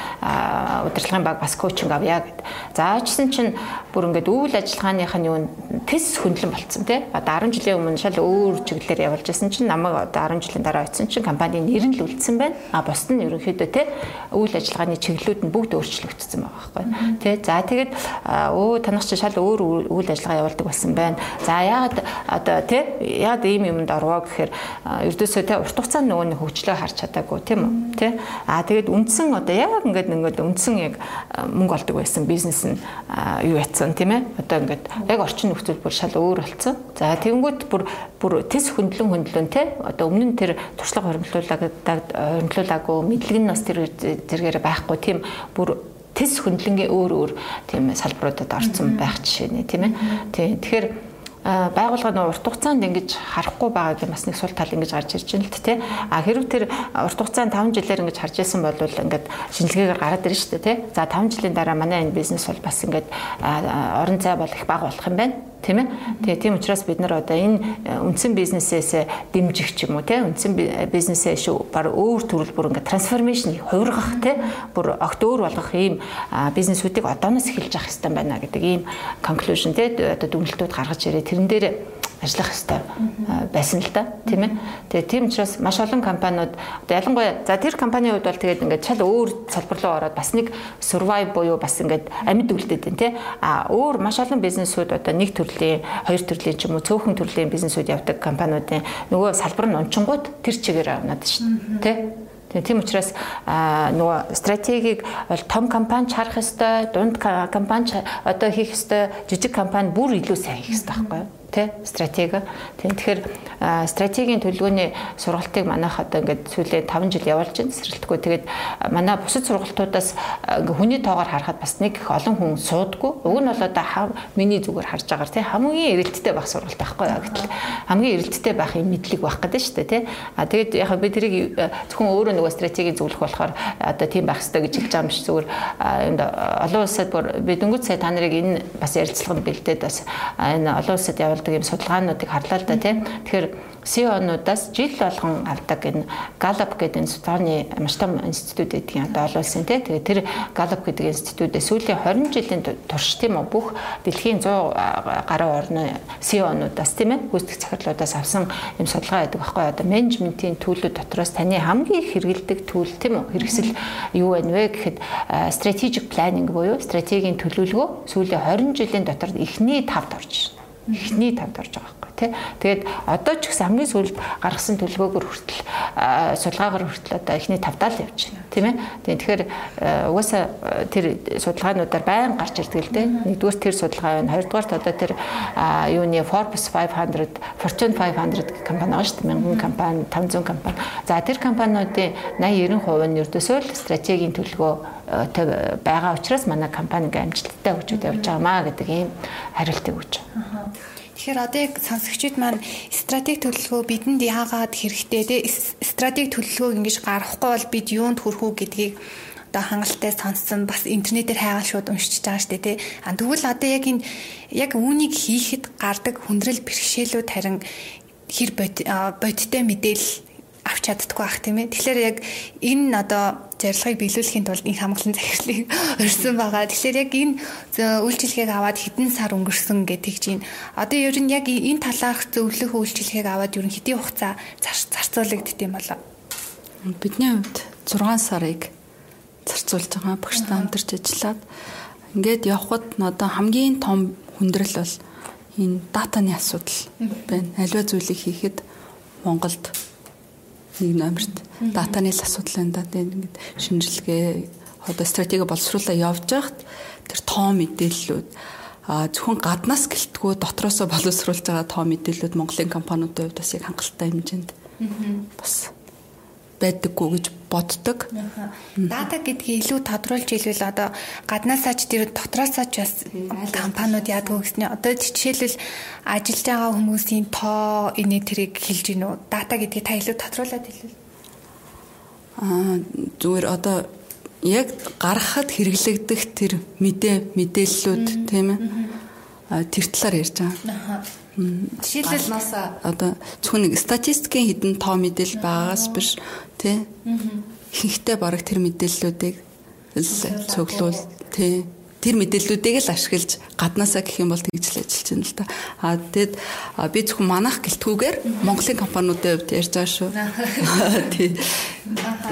удирдлагын баг бас коучинг авъя гэд. За очсон чинь бүр ингээд үйл ажиллагааных нь юу тест хөндлөн болцсон те. Одоо 10 жилийн өмнө шал өөр чиглэлээр явуулж байсан чинь намайг одоо 10 жилийн дараа очсон чинь компанийн нэр нь л үлдсэн байна. А бусд нь ерөнхийдөө те үйл ажиллагааны чиглэлүүд нь бүгд өөрчлөгдсөн байгаа байхгүй. Тэ за тэгээд өө танах чи шал өөр үйл ажиллагаа явуулдаг болсон байна. За яагаад одоо те яагаад ийм юмд орвоо гэхээр ердөөсөө те урт хугацаанд нөгөө нэг хөгжлөө харж чадаагүй тийм үү? Те а тэгээд үндсэн одоо яг ингээд ингээд үндсэн яг мөнгө олдог байсан бизнес нь юу ятсан тийм ээ? Одоо ингээд яг орчин нөхцөл бүр шал өөр болцсон. За тэгэнгүүт бүр бүр тэс хөндлөн хөндлөн те одоо өмнө нь тэр туршлага хоримтлуулаадаг хоримтлуулаагүй мэдлэг нь бас тэр зэргээр байхгүй тийм бүр тэс хөндлөнгийн өөр өөр тийм салбаруудад орсон байх жишээ нэ тийм ээ? Тийм тэгэхээр байгууллага нь урт хугацаанд ингэж харахгүй байгааг бас нэг сул тал ингэж гарч ирж байна л тэ. А хэрвээ тэр урт хугацаанд 5 жилээр ингэж харж исэн бол ингээд шинжилгээгээр гараад ирж штэ тэ. За 5 жилийн дараа манай энэ бизнес бол бас ингээд орон зай бол их бага болох юм байна тийм ээ. Тэгээ тийм учраас бид нар одоо энэ э, үндсэн бизнесээс дэмжих ч юм уу тийм үндсэн бизнесээ шүү баг өөр төрөл бүр ингээд трансформашн хувиргах тийм бүр огт өөр болгох ийм бизнесүүдийг одооноос эхэлж авах хэрэгтэй байна гэдэг ийм conclusion тийм одоо дүгнэлтүүд гаргаж ирээ тэрэн дээр ажиллах хэрэгтэй байсан л да тийм ээ. Тэгээ тийм учраас маш олон компаниуд одоо ялангуяа за тэр компанийн хувьд бол тэгээд ингээд шал өөр салбар руу ороод бас нэг survive буюу бас ингээд амьд үлдээд байна тий. А өөр маш олон бизнесүүд одоо нэг төрлийн, хоёр төрлийн ч юм уу цөөхөн төрлийн бизнесүүд явдаг компаниудын нөгөө салбар нь унчингууд тэр чигээр авнаад шүү дээ тий. Тийм учраас нөгөө стратегийг бол том компани харах ёстой, дунд компани одоо хийх ёстой, жижиг компани бүр илүү сайн хийх ёстой байхгүй юу? Тий стратеги. Тэгэхээр стратегийн төлөвлөгөөний сургалтыг манайх одоо ингээд сүүлийн 5 жил явуулж байна сэрэлтгүй. Тэгээд манай бусад сургалтуудаас хүний тоогоор харахад бас нэг их олон хүн суудаггүй. Уг нь бол одоо миний зүгээр харж байгаагаар тий хамгийн эрэлттэй байх сургалт байхгүй яа гэтэл хамгийн эрэлттэй байх юм мэдлэг байх гэдэг шүү дээ тий. А тэгээд яг би тэрийг зөвхөн өөрөө нөгөө стратегийг зөвлөх болохоор одоо тийм байх хэрэгтэй гэж хэлж байгаа юм шиг зүгээр энд олон улсад бүр би дөнгөж сая та нарыг энэ бас ярилцлаганд бэлдээд бас энэ олон улсад явал болдог юм судалгаануудыг харлаа л да тийм. Тэгэхээр CEO-нуудаас жил болгон авдаг энэ Gallup гэдэг энэ судалгааны маш том институт гэдгийг одоо олуулсан тийм. Тэгээ тэр Gallup гэдэг институтээс сүүлийн 20 жилийн турш тийм үү бүх дэлхийн 100 гаруй орны CEO-нуудаас тийм ээ гүйцэтгэх захирлуудаас авсан юм судалгаа байдаг байхгүй одоо менежментийн төлөв дотроос таны хамгийн их хэрэгэлдэг төлөв тийм үү хэрэгсэл юу вэ вэ гэхэд strategic planning буюу стратегийн төлөвлөгөө сүүлийн 20 жилийн дотор эхний тавд орж байна эхний тавд орж байгаа байхгүй тий. Тэгээд одоо ч гэсэн хамгийн сүүлд гаргасан төлөвөөгөр хүртэл судалгаагаар хүртэл одоо эхний тавдаа л явж байна тийм ээ. Тэгэхээр угаасаа тэр судалгаануудаар байн гарч ирдэг л дээ. Нэгдүгээр тэр судалгаа байна. Хоёрдугаар одоо тэр юуны Forbes 500, Fortune 500 компани шүү дээ. Мянган компани, 500 компани. За тэр компаниудын 80 90% нь ердөөсөө л стратегийн төлөвлөгөө байгаа учраас манай компани ингээм амжилттай хөгжөөд явж байгаамаа гэдэг ийм хариултыг өгч байгаа. Тэгэхээр одоо яг сонсогчид маань стратеги төлөвлөгөө бидэнд яагаад хэрэгтэй те стратеги төлөвлөгөөг ингэж гаргахгүй бол бид юунд хүрэх үү гэдгийг одоо хангалттай сонссон бас интернетээр хайгаал шууд уншиж байгаа штэ тий. А тэгвэл одоо яг энэ яг үүнийг хийхэд гардаг хүндрэл бэрхшээлүүд харин хэр бодиттой мэдээлэл авч чаддаггүй ах тийм ээ. Тэгэхээр яг энэ одоо зорилгыг биелүүлэхийн тулд энэ хамгаалсан захирлыг өрсөн байгаа. Тэгэхээр яг энэ үйлчилгээг аваад хэдэн сар өнгөрсөн гэдэг чинь одоо ер нь яг энэ талаарх зөвлөх үйлчилгээг аваад ер нь хэдийн хугацаа зарцуулагдд юм болоо. Бидний хувьд 6 сарыг зарцуулж байгаа багштай хамтарч ажиллаад ингээд явхад одоо хамгийн том хүндрэл бол энэ датаны асуудал байна. Аливаа зүйлийг хийхэд Монголд нэг номерт датаны л асуудал байна да. Тэгээд ингээд шинжилгээ одоо стратеги боловсруулаа явж байхад тэр тоо мэдээллүүд а зөвхөн гаднаас гэлтгүү дотроосоо боловсруулж байгаа тоо мэдээллүүд Монголын компаниудын хувьд бас яг хангалттай хэмжээнд бас байдаггүй гэж боддог. Дата гэдгийг илүү тодруулж хэлвэл одоо гаднаасаа ч тэр дотроосоо ч бас компаниуд яадаг гэснээр одоо жишээлбэл ажиллаж байгаа хүмүүсийн тоо энийг тэрийг хэлж гинүү. Дата гэдгийг та илүү тодруулаад хэлвэл. Аа зүгээр одоо яг гаргахад хэрэглэгдэх тэр мэдээ мэдээллүүд тийм ээ. Тэр талаар ярьж байгаа. Жишээлбэл одоо зөвхөн нэг статистикийн хідэн тоо мэдээлэл байгаагаас биш тий. Ихэнхдээ бараг тэр мэдээллүүдийг цуглуул тий тэр мэдээллүүдийг л ашиглаж гаднаасаа гэх юм бол тэгж л ажиллаж байна л да. А тэгэд би зөвхөн манах гэлтгүүгээр Монголын компаниудын хувьд ярьж байгаа шүү. Тий.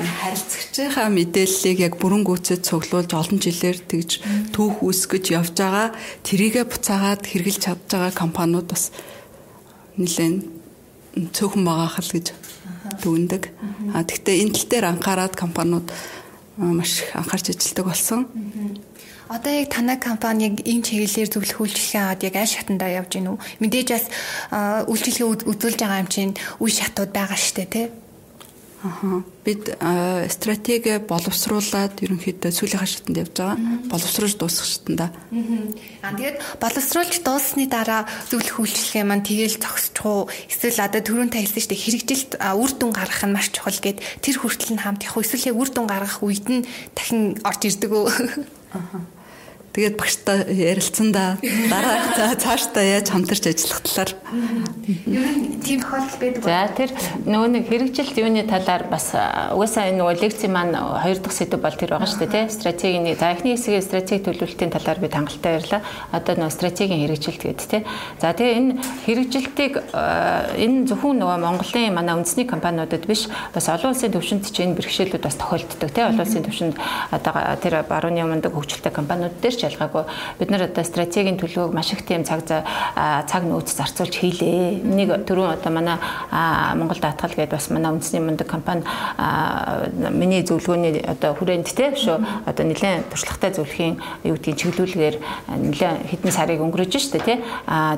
Харилцагчийнхаа мэдээллийг яг бүрэн гүйцэд цуглуулж олон жилээр тэгж түүх үүсгэж явж байгаа тэрийгэ буцаагаад хэрэгжилж чадж байгаа компаниуд бас нэлээд цөөхөн байгаа хэл гэж дүгндэг. А тэгвэл энэ тал дээр анхаарат компаниуд маш анхаарч ажилладаг болсон. Одоо яг танай компаниг энэ чиглэлээр зөвлөх үйлчлэгээ аваад яг аль шатандаа явж гинүү? Мэдээж бас үйлчлэгээ үзүүлж байгаа юм чинь үе шатууд байгаа штэ тий. Аха. Бид стратеги боловсруулад ерөнхийдөө сүүлийн хашаатанд явж байгаа. Боловсруулж дуусгах шатанда. Аа тэгээд боловсруулж дууссаны дараа зөвлөх үйлчлэгээ маань тэгээл зогсчих уу? Эсвэл одоо түрүүн та хэлсэн шүү дээ хэрэгжилт үр дүн гаргах нь маш чухал гэд тэр хүртэл нь хамт явах. Эсвэл үр дүн гаргах үед нь дахин орж ирдэг үү? Аха. Тэгээд багштай ярилцсандаа дараа цаашдаа яаж хамтарч ажиллах талаар ер нь тийм тохиолдол байдаг. За тэр нөгөө нэг хэрэгжилт юуны талаар бас угаасаа энэ нөгөө лекцийн маань хоёр дахь сэдв бол тэр байгаа шүү дээ тий. Стратегийн за эхний хэсгийн стратеги төлөвлөлтийн талаар би хангалттай ярьлаа. Одоо нөгөө стратегийн хэрэгжилт гэдэг тий. За тэгээ энэ хэрэгжилтийг энэ зөвхөн нөгөө Монголын манай үндэсний компаниудад биш бас олон улсын төвшөнд ч энэ бэрхшээлүүд бас тохиолддог тий. Олон улсын төвшөнд одоо тэр барууны өмнөд хөгжилтэй компаниуд дээр ч ялгаагүй бид нар одоо стратегийн төлөвөг маш их тийм цаг цаг нөөц зарцуулж хийлээ. Нэг түрүүн одоо манай Монгол даатгал гэдэг бас манай үндэсний мундаг компани миний зөвлөгөөний одоо хүрээнд те шүү одоо нэлээд туршлагатай зөвлөхийн юу гэдгийг чиглүүлгээр нэлээд хэдэн сарыг өнгөрөөж штэ те.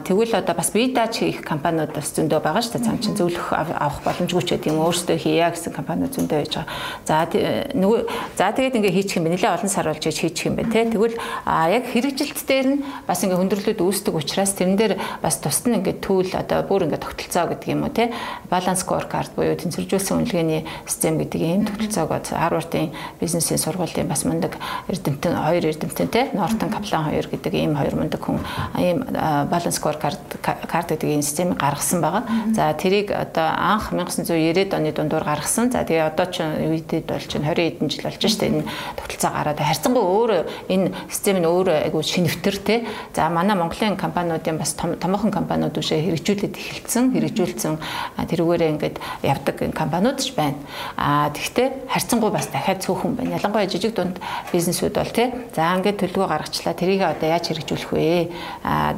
Тэгвэл одоо бас бие дааж хийх компаниуд бас зөндөө байгаа штэ. Цаан чинь зөвлөх авах боломжгүй ч гэдэг юм. Өөрсдөө хийя гэсэн компаниуд зөндөө байж байгаа. За нөгөө за тэгээд ингээ хийчих юм бэ? Нэлээд олон сар болж хийчих юм бэ те. Тэгвэл А яг хэрэгжилт дээр нь бас ингээ хөндөрлөд үүсдэг учраас тэрэн дээр бас тусад нь ингээ түүл одоо бүр ингээ тогтолцоо гэдэг юм уу те? Баланс scorecard буюу тэнцвэржүүлсэн үнэлгээний систем гэдэг ийм тогтолцоогоо Harvard-ын бизнесийн сургуулийн бас мундаг эрдэмтэн хоёр эрдэмтэн те? Нортон Каплан хоёр гэдэг ийм хоёр мундаг хүн ийм баланс scorecard карт гэдэг энэ системийг гаргасан байгаа. За тэрийг одоо анх 1990-ад оны дундуур гаргасан. За тэгээ одоо ч үедэд бол чинь 20 хэдэн жил болж штэ. Энэ тогтолцоо гараад харьцангуй өөрөө энэ систем нь өөрөө айгүй шинэвтер те. За манай Монголын компаниудын бас томоохон компаниуд үшээ хэрэгжүүлээд эхэлсэн, хэрэгжүүлсэн тэрүүгээрээ ингээд явдаг компаниуд ч байна. А тэгвэл харьцангуй бас дахиад цөөхөн байна. Ялангуяа жижиг дунд бизнесүүд бол те. За ингээд төлөвлөгөө гаргачлаа. Тэрийг одоо яаж хэрэгжүүлэх вэ? А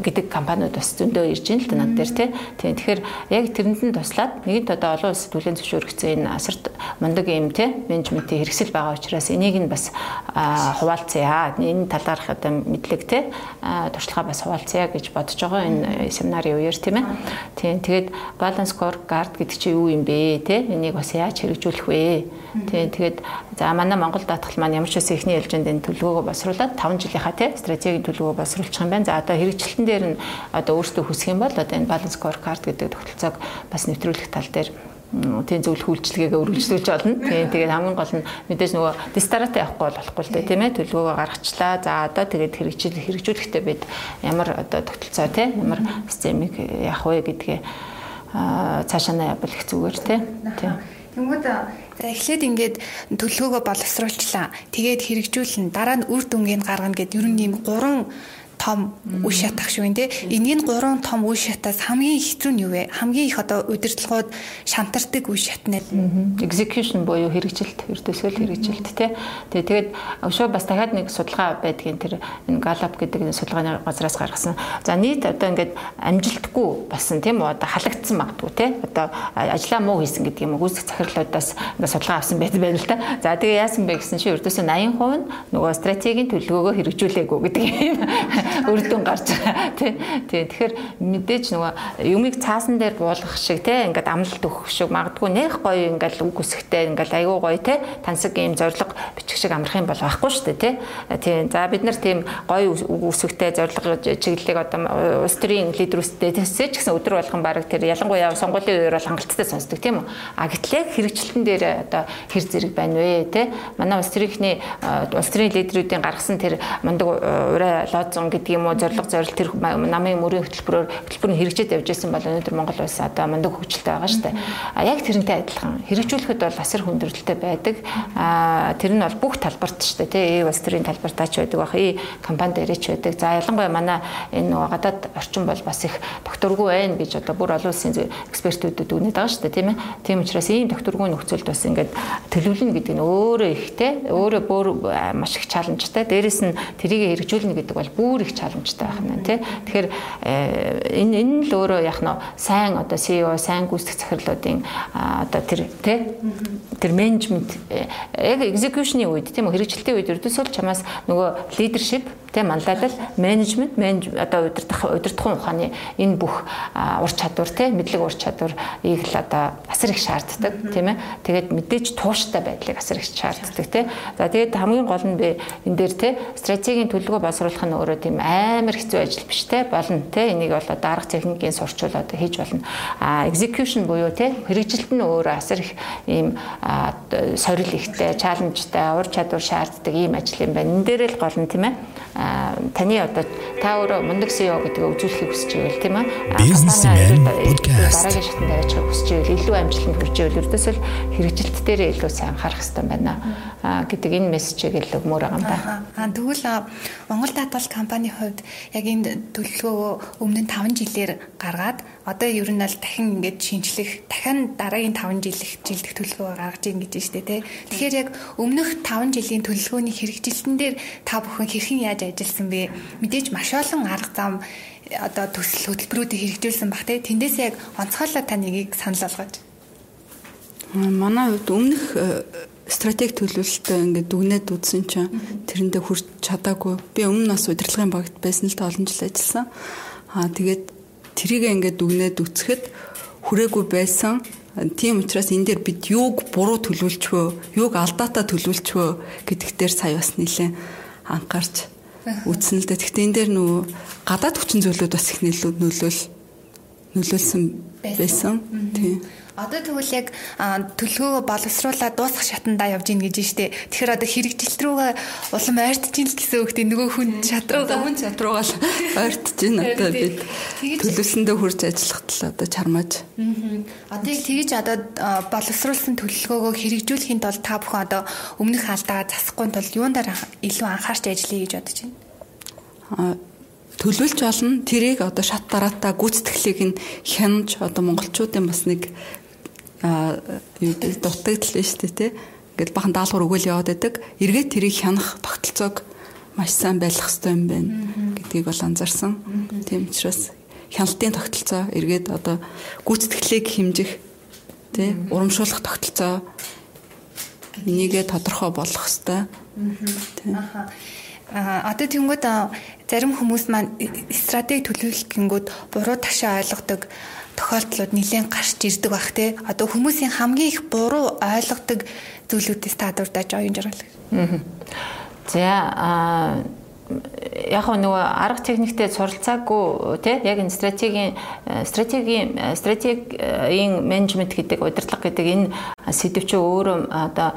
гэдэг компаниуд бас зөндөө ирж байна л да над дээр те. Тийм тэгэхээр яг тэрэнд нь туслаад нэгэнт одоо олон улс түлэн зөвшөөрөгдсөн энэ асарт мундаг юм те менежментийн хэрэгсэл байгаа учраас энийг нь бас хуваалцъя. Энэ энэ талаарх одоо мэдлэг те туршлагаа бас хуваалцъя гэж бодож байгаа энэ семинарын үеэр тийм ээ. Тийм тэгээд balance scorecard гэдэг чинь юу юм бэ те энийг бас яаж хэрэгжүүлэх вэ? Тийм тэгээд за манай Монгол даатгал маань ямар ч үс ихний ээлжинд энэ төлөвлөгөөгөө босруулаад 5 жилийнхаа те стратегийн төлөвлөгөө босруулчих юм байна. За одоо хэрэгжилтэн дээр нь одоо өөрсдөө хүсэх юм бол одоо энэ balance scorecard гэдэг тогтолцоог бас нэвтрүүлэх тал дээр тийм зөвлөх үйлчлэгээ өргөжлүүлж олно. Тийм тэгээд хамгийн гол нь мэдээж нөгөө дистарата явахгүй болохгүй л дээ тийм ээ төлөвлөгөөгөө гаргачлаа. За одоо тэгээд хэрэгжил хэрэгжүүлэхдээ бид ямар одоо тогтолцоо тийм ямар системийг яах вэ гэдгээ цаашаа нь явбал их зүгээр тийм. Тэнгүүд за эхлээд ингээд төлөвлөгөөгөө боловсруулчлаа. Тэгээд хэрэгжүүлнэ. Дараа нь үр дүнгийн гаргана гэд ер нь ийм гурван том үе шат ах шүү нэ. Энгийн гурван том үе шатаас хамгийн хэцүү нь юу вэ? Хамгийн их одоо удирдлагууд шантардаг үе шат нь. Execution буюу хэрэгжилт, ердөөсөө хэрэгжилт тий. Тэгээ тэгээд өшөө бас дахиад нэг судалгаа байдгийн тэр энэ Gallup гэдэг энэ судалгааны газраас гаргасан. За нийт одоо ингээд амжилтгүй болсон тийм үү? Одоо халагдсан магадгүй тий. Одоо ажлаа муу хийсэн гэдэг юм уу? Гүйцэх захирлуудаас ингээд судалгаа авсан байдаг байна л та. За тэгээ яасан бэ гэсэн чинь ердөөсөө 80% нь нөгөө стратегийн төлөвлөгөөгөө хэрэгжүүлээгүй гэдэг юм үр дүн гарч байгаа тий. Тий. Тэгэхээр мэдээж нөгөө юмыг цаасан дээр буулгах шиг тий ингээд амлалт өгөх шиг магадгүй нэх гоё ингээд үг үсгтэй ингээд айгүй гоё тий тансаг ийм зориг бичих шиг амрах юм бол байхгүй шүү дээ тий. Тий. За бид нар тийм гоё үг үсгтэй зориг чиглэлийг одоо улс төрийн лидерүүстэй төсөө ч гэсэн өдөр болгон баг тэр ялангуяа сонгуулийн үеэр бол хангалттай сонсдог тийм үү. А гэтэл яг хэрэгжилтэн дээр одоо хэр зэрэг байна вэ тий. Манай улс төрийнхний улс төрийн лидерүүдийн гаргасан тэр мундаг ураа лозон гэдэг юм уу зориг зорилт тэр намын мөрийн хөтөлбөрөөр хөтөлбөр нь хэрэгжээд явж байсан бол өнөөдөр Монгол улс одоо мундаг хөгжилтэй байгаа шүү дээ. А яг тэрнтэй адилхан хэрэгжүүлэхэд бол асар хүндрэлтэй байдаг. А тэр нь бол бүх талбарт шүү дээ тий. Э улс төрийн талбартаа ч байдаг бах. Э компани дээр ч байдаг. За ялангуяа манай энэ нөгөө гадаад орчин бол бас их докторгүй байна гэж одоо бүр олон улсын экспертүүдүүд өгнөд байгаа шүү дээ тийм ээ. Тийм учраас ийм докторгүй нөхцөлд бас ингээд төлөвлөнө гэдэг нь өөрөө ихтэй, өөрөө бүр маш их чаленжтай. Дээрэс нь тэрийг хэрэгжүүлнэ гэдэг бол бүр их чаленжтай байх нь тийм. Тэгэхээр э, энэ энэ л өөрөө яг нь сайн одоо CEO, сайн гүйцэтгэх захирлуудын одоо тэр тийм тэр менежмент э, яг execution-ы үед тийм үү? Хэрэгжилтийн үед ердөөсөө чамаас нөгөө leadership тийм манлайлал менежмент одоо удирдах удирдахын ухааны энэ бүх ур чадвар тийм мэдлэг ур чадварыг л одоо асар их шаарддаг тийм ээ. Тэгээд мэдээж тууштай байдлыг асар их шаарддаг тийм за тэгээд хамгийн гол нь би энэ дээр тийм стратегийн төлөвлөгөө боловсруулах нь өөрөө тийм амар хэцүү ажил биш тийм болно тийм энийг бол одоо арга техникийн сурчвал одоо хийж болно. А execution буюу тийм хэрэгжилт нь өөрөө асар их ийм сорил ихтэй чаленжтай ур чадвар шаарддаг ийм ажил юм байна. Энэ дээр л гол нь тийм ээ таны одоо та өөрөө мундаг CEO гэдгийг үзүүлэхийг хүсэж байвал тийм ээ. Бизнесмен подкаст дараагийн шатанд аваачих хүсэж байвал илүү амжилтанд хүрч байвал ердөөсөл хэрэгжилт дээр илүү сайн анхаарах хэрэгтэй байна гэдэг энэ мессежийг л өгмөр байгаа юм да. Аа тэгвэл Монгол даатгал компанийн хувьд яг энэ төлөвлөгөө өмнө нь 5 жилээр гаргаад одоо ер нь аль дахин ингээд шинжлэх дахин дараагийн 5 жилих жилдэх төлөвлөгөө гаргаж ийн гэж штэ тий. Тэгэхээр яг өмнөх 5 жилийн төлөвлөгөөний хэрэгжилтэн дээр та бүхэн хэрхэн яаж ажилласан бэ? Мэдээж маш олон арга зам одоо төсөл хөтөлбөрүүдийг хэрэгжүүлсэн баг тий. Тэндээс яг онцгойлоо та нэгийг санал болгооч. Манай хувьд өмнөх э, стратеги төлөвлөлтөд ингээд дүгнээд үзсэн чинь тэрэндээ хүрч чадаагүй. Би өмнө нас удирдлагын багт байсан л та олон жил ажилласан. Аа тэгээд Тэрийг ингээд дүгнээд үцхэд хүрээгүй байсан. Тийм учраас энэ дээр бид юуг буруу төлөвлөчвөө, юуг алдаатай төлөвлөчвөө гэдэгт дээр сая бас нэлээд анхаарч үтсэн л дээ. Гэхдээ энэ дээр нөгөө гадаад хүчин зүйлүүд бас их нөлөөлөл нөлөөлсөн байсан. Тийм. Одоо тэгвэл яг төлөвөө боловсруулаад дуусах шатандаа явж гин гэж штэ. Тэгэхээр одоо хэрэгжилт рүүгээ улам ойртож гин л гэсэн үгтэй нөгөө хүн чадруугаа хүн чадруугаа л ойртож гин одоо бид төлөвлөсөндөө хурж ажиллахад л одоо чармааж. Одоо яг тэгж одоо боловсруулсан төлөвлөгөөгөө хэрэгжүүлэхийн тулд та бүхэн одоо өмнөх алдаа засахгүй тулд юунд дээр илүү анхаарч ажиллая гэж бодож байна? төлөвлөж олно тэрийг одоо шат дараатаа гүйцэтгэлийг нь хянаж одоо монголчуудын бас нэг юу дутагдал нь шүү дээ тий. Ингээд бахан даалгавар өгөөл яваад байдаг. Эргээд тэрийг хянах тогтолцоог маш сайн байлгах хэрэгтэй юм байна гэдгийг бол анзаарсан. Тийм учраас хяналтын тогтолцоо эргээд одоо гүйцэтгэлийг хэмжих тий урамшуулах тогтолцоо энийгээ тодорхой болгох хэрэгтэй. Тийм. Аа одоо тэнгууд зарим хүмүүс маань стратеги төлөвлөлт гингүүд буруу ташаа ойлгодог тохиолдлууд нэлээд гарч ирдэг бах те. Одоо хүмүүсийн хамгийн их буруу ойлгодог зүйлүүдээс та дурдаж оюун жаргал. Аа. За аа яг нөгөө арга техниктэй суралцаагүй тий яг энэ стратегийн стратегийн стратегийн менежмент гэдэг удирдлага гэдэг энэ сэдв чи өөрөө одоо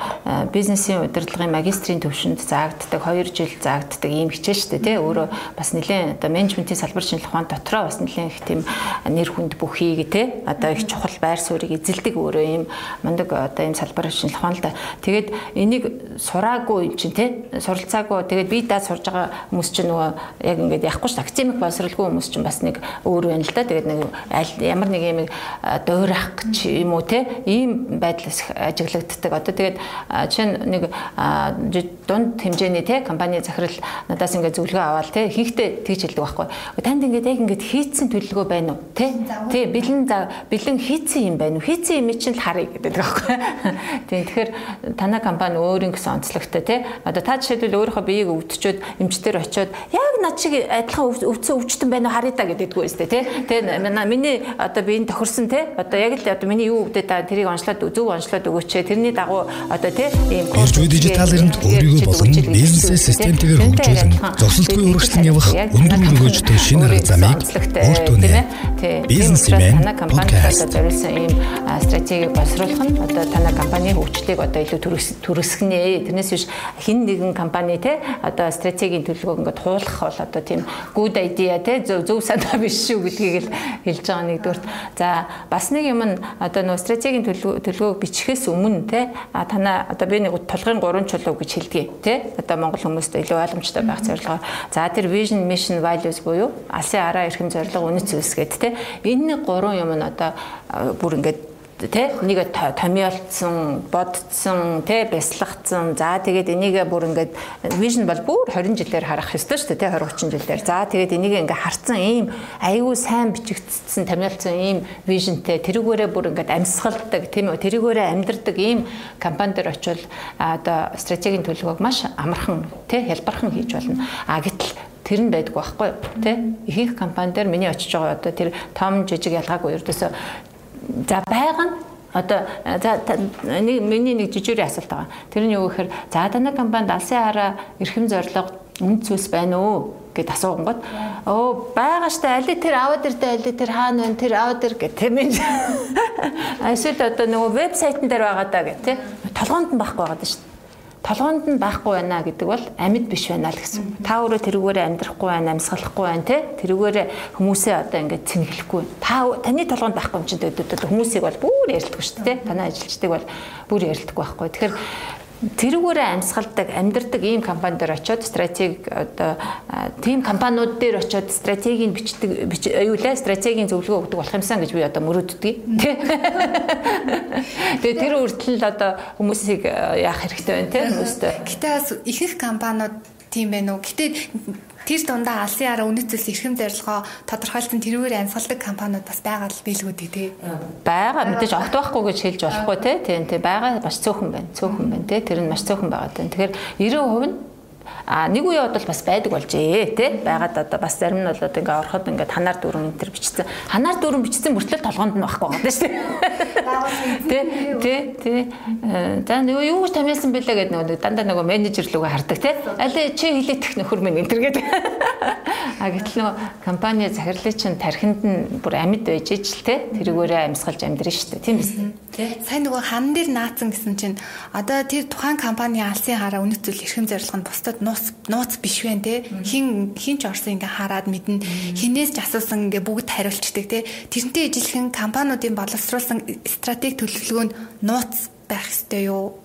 бизнесийн удирдлагын магистрийн төвшөнд заагддаг 2 жил заагддаг ийм хичээл шүү дээ тий. Өөрөө бас нэлээд одоо менежментийн салбар шинжилгээ ухаан дотроо бас нэлээд их тийм нэр хүнд бүхийг тий. Одоо их чухал байр суурийг эзэлдэг өөрөө ийм мундаг одоо ийм салбар шинжилгээ ухаан л да. Тэгээд энийг сураагүй юм чинь тий. Суралцаагүй. Тэгээд би даа сурж байгаа хүмүүс чинь нөгөө яг ингээд яахгүй ш академик боловсралгүй хүмүүс чинь бас нэг өөр байна л да. Тэгээд нэг ямар нэг юм дуурайх гэж юм уу тий. Ийм байдлаас ажиглагддаг. Одоо тэгээд чинь нэг дунд хэмжээний те компани захирал надаас ингээд зөвлөгөө аваад те хийхдээ тэгж хэлдэг байхгүй. Танд ингээд яг ингээд хийцэн төлөвлөгөө байна уу? Те? Тий, бэлэн бэлэн хийцэн юм байна уу? Хийцэн юм чинь л харъя гэдэг байхгүй. Тий, тэгэхээр танай компани өөрийн гэсэн онцлогтой те. Одоо та жишээлбэл өөрийнхөө биеийг өвдчөөд эмчтэр очиод яг над шиг адилхан өвцөн өвчтөн байна уу харъя та гэдэггүй өстэй тий. Тэ миний одоо биеийн тохирсон тий. Одоо яг л одоо миний юу өвдөд та тэрийг онцлоод зөв онцлоод өгөөч. Тэрний дагуу одоо тий ийм буй дижитал эринд өөрийгөө болон бизнесээ системтэйгээр хөгжүүлэн зогсолтгүй урагшлан явах өндөр өргөөжтэй шинэ арга замыг өөртөө нэ. Бизнесмен подкаст зориулсан ийм стратегийг боловсруулах нь одоо танай компани хөгжлийг одоо илүү төрөсгөнэ. Тэрнээс биш хин нэгэн компани тий одоо стратегийн төлөвөг ингээд хуулах бол одоо тийм good idea тий зөв зөв санаа биш шүү гэдгийг л хэлж байгаа нэгдүгээр. За бас нэг юм нь одоо нөө стратегийн төлөвөг бичихээс өмнө тий танаа одоо би нэг толгойн гурван чулуу гэж хэлдэг тий одоо монгол хүмүүст илүү ойлгомжтой байх зорилгоор за тэр vision mission values буюу алсын араа эрхэм зорилго үнэт зүйлс гэдэг тий энэ гурван юм нь одоо бүр ингээд тэ энийг томьёолцсон, бодцсон, тэ бясалгацсан. За тэгээд энийг бүр ингээд vision бол бүр 20 жилээр харах ёстой шүү дээ, тэ 20 30 жилээр. За тэгээд энийг ингээд харцсан ийм аюу сайн бичигдсэн томьёолцсон ийм visionтэй тэрүүгээрээ бүр ингээд амьсгалдаг, тийм үү? Тэрүүгээрээ амьдардаг ийм компанид очивол одоо стратегийн төлөвөг маш амархан, тэ хялбархан хийж болно. А гэтэл тэр нь байдгүй байхгүй тий ихэнх компани дээр миний очиж байгаа одоо тэр том жижиг ялгаагүй ердөөсөө За байгаа нь одоо за нэг миний нэг жижигрийн асуулт байгаа. Тэр нь юу гэхээр за танай компанид алсын хараа эрхэм зорилго үнд цэс байна уу гэд асуугангууд оо байгаа штэ али тэр аваад ирдэ али тэр хаана байна тэр аваад ир гэх тийм ээ. Эсвэл одоо нөгөө вебсайтн дээр байгаа даа гэх тийм толгоонд нь байхгүй байгаа штэ толгоонд нь байхгүй байна гэдэг бол амьд биш байна л гэсэн. Та өөрөө тэрүүгээрээ амьдрахгүй байна, амьсгалахгүй байна те. Тэрүүгээрээ хүмүүсээ одоо ингээд цэнгэлэхгүй. Та таны толгоонд байхгүй юм чинь тэгээд хүмүүсийг бол бүр ярилдаггүй шүү дээ. Танай ажилчдыг бол бүр ярилдаггүй байхгүй. Тэгэхээр тэрүүгээрээ амьсгалдаг, амьдардаг ийм компани дээр очиод стратеги одоо тийм компаниуд дээр очиод стратегийг бичдэг юу лээ стратегийн зөвлөгөө өгдөг болох юмсан гэж би одоо мөрөөддөг. Тэгээ тэр үртэл одоо хүмүүсийг яах хэрэгтэй байна те хүмүүстээ. Гэтэ ихэнх компаниуд тийм байна уу. Гэтэ тэр дундаа алсын араа үнэтэйс эрхэм зорилгоо тодорхойлсон тэрүүгээр амьсгалдаг компаниуд бас байгаа л билгүү тий. Байгаа мэдээж огт байхгүй гэж хэлж болохгүй тий. Тийм тий байгаа бас цөөхөн байна. Цөөхөн байна тий. Тэр нь маш цөөхөн байгаа. Тэгэхээр 90% нь А нэг үе бодвол бас байдаг болжээ тий байгаад одоо бас зарим нь бол ингээ ороход ингээ ханаар дүүрэн энэ төр бичсэн. Ханаар дүүрэн бичсэн мөртлөө толгоонд нь байхгүй байгаа шүү дээ. Тий тий тий. За нөгөө юу гэж томьёолсон бэлээ гэдэг нөгөө дандаа нөгөө менежер лүгөө хардаг тий. Аль чи хилэтэх нөхөр минь энэ төр гэдэг. А гэтэл нөгөө компани захирлын чинь тархинд нь бүр амьд байж ижил тий тэрүүгээрээ амьсгалж амьдрын шүү дээ. Тийм биз тий. Сайн нөгөө хан дээр наацсан гэсэн чинь одоо тэр тухайн компани алсын хараа үнэт зүйл эрхэм зорилго нь бусдад нууц нууц биш вэ те? Хин хин ч орсон ингээ хараад мэднэ. Хинээс ч асуусан ингээ бүгд хариулцдаг те? Тэрнтэй ижилхэн компаниудын боловсруулсан стратеги төлөвлөгөөнд нууц байх ёстой юу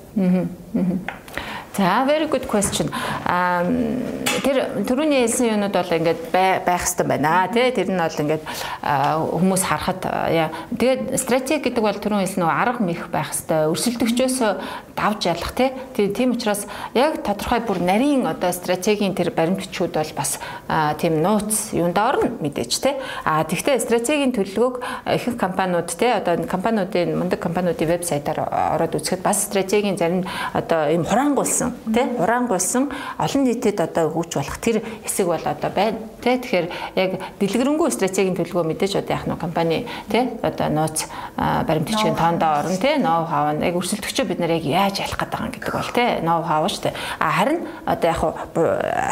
За very good question. Аа тэр түрүүний хэлсэн юмуд бол ингээд байх хэрэгтэй байна тий. Тэр нь бол ингээд хүмүүс харахад тэгээд стратеги гэдэг бол түрүүн хэлсэн нөгөө арга мэх байх хэрэгтэй. Өрсөлдөгчөөс давж ялах тий. Тийм учраас яг тодорхой бүр нарийн одоо стратегийн тэр баримтчүүд бол бас тийм нууц юундаа орно мэдээж тий. А тэгвэл стратегийн төлөвлөгөөг ихэнх компаниуд тий одоо компаниудын мундаг компаниудын вебсайтаар ороод үзэхэд бас стратегийн зарим одоо ийм хураангуулсан болсон тий ураангуулсан олон нийтэд одоо өгч болох тэр хэсэг бол одоо байна тий тэгэхээр яг дэлгэрэнгүй стратегийн төлөвлөгөө мэдээж одоо яах нь компани тий одоо нууц баримтчгийн тоондоо орно тий ноу хав нь яг өрсөлдөгчөө бид нар яг яаж ялах гэдэг юм гэдэг бол тий ноу хав шүү дээ. А харин одоо яг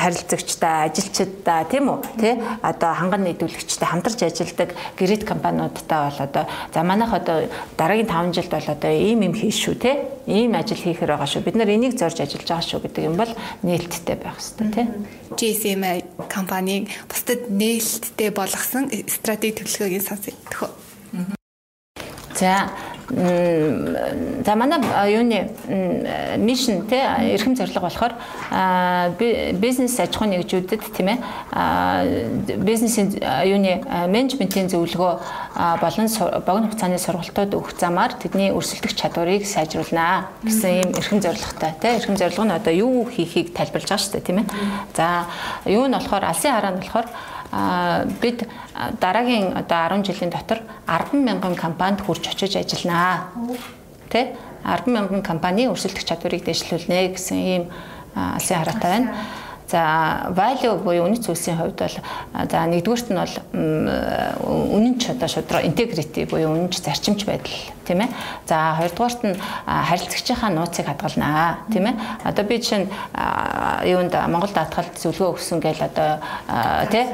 харилцагчтай ажилчдаа тийм үү тий одоо ханган нийтүүлэгчтэй хамтарч ажилладаг гэрээт компаниудтай бол одоо за манайх одоо дараагийн 5 жилд бол одоо ийм юм хийш шүү тий ийм ажил хийхээр байгаа шүү. Бид нар энийг зорж ажил ажиллаж байгаа шүү гэдэг юм бол нээлттэй байх хэрэгтэй тийм. GSM компаниг бусдад нээлттэй болгосон стратеги төлөвлөгөөгийн сонсё. За За манай юуны мишн те эрхэм зорилго болохоор бизнес аж ахуйн нэгжүүдэд тийм ээ бизнесийн юуны менежментийн зөвлөгөө болон богино хугацааны сургалтууд өгөх замаар тэдний өрсөлдөх чадварыг сайжруулнаа гэсэн ийм эрхэм зорилготой те. Эрхэм зорилго нь одоо юу хийхийг тайлбарлаж байгаа шүү дээ тийм ээ. За юу нь болохоор алсын хараа нь болохоор бид дараагийн одоо 10 жилийн дотор 10 мянган компанид хурж очиж ажилланаа. Тэ 10 мянган компани өрсөлдөх чадварыг дэвшлүүлнэ гэсэн ийм алсын хараатай байна. За value буюу үнэт зүйлсийн хувьд бол за нэгдүгürt нь бол үнэнч одоо шудраг integrity буюу үнэнч зарчимч байдал тийм ээ. За хоёрдугаарт нь харилцагчийнхаа нууцыг хадгалнаа тийм ээ. Одоо би жишээ нь юунд Монгол даатгалд зөвлөгөө өгсөн гээл одоо тий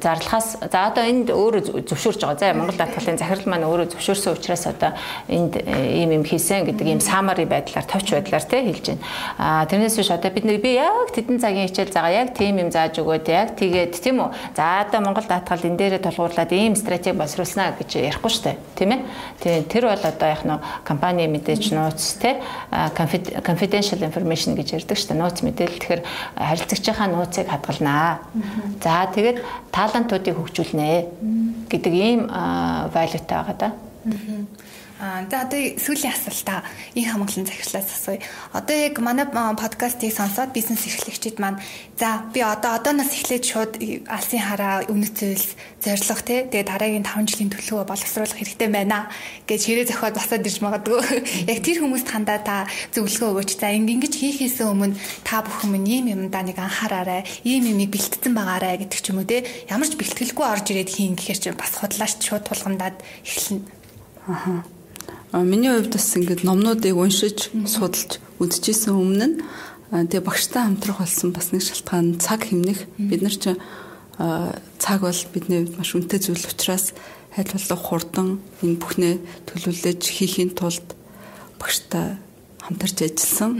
зарлахаас за одоо энд өөрөө зөвшөөрж байгаа. За Монгол даатгалын захирал маань өөрөө зөвшөөрсөн учраас одоо энд ийм юм хийсэн гэдэг ийм summary байдлаар товч байдлаар тий хэлж байна. Тэрнээс биш одоо бид би яг тэдэн цагийн хичээл загаа яг тийм юм зааж өгөөд яг тэгээд тийм үү. За одоо Монгол даатгал энэ дээрээ тулгуурлаад ийм стратеги боловсруулснаа гэж ярихгүй шүү дээ. Тийм ээ. Тэгээд тэр бол одоо яг нь компани мэдээж нууц те confidential information гэж ярьдаг шүү дээ. Нууц мэдээлэл тэгэхээр харилцагчийнхаа нууцыг хадгалнаа. За тэгээд талантуудыг хөгжүүлнэ гэдэг ийм value-тай байгаа да. Аа за одоо сүүлийн асуултаа энэ хамгаалсан захирлаас асууя. Одоо яг манай подкастыг сонсоод бизнес эрхлэгчид маань за би одоо одооноос эхлээд шууд алсын хараа үнэт зүйлс зорилго те тэгээ дараагийн 5 жилийн төлөвөө боловсруулах хэрэгтэй байна гэж хэрэг зохиод басаад ирж магадгүй. Яг тэр хүмүүст хандаа та зөвлөгөө өгөөч. За ингэж хийхээс өмнө та бүхэн минь ийм юмдаа нэг анхаараарай. Ийм юмыг бэлтгэсэн байгаарай гэдэг ч юм уу те. Ямар ч бэлтгэлгүй орж ирээд хийн гэхээр чинь бас худлаач шууд тулгамдаад эхэлнэ. Аха. Миний хувьд бас ингээд номнуудыг уншиж, судалж үзчихсэн өмнө нь тэгээ багштай хамтрах болсон бас нэг шалтгаан цаг хэмнэх. Бид нар чинь цаг бол бидний хувьд маш үнэтэй зүйл учраас хайлтгалах хурдан энэ бүхнээ төлөвлөж хийхийн тулд багштай хамтарч ажилласан.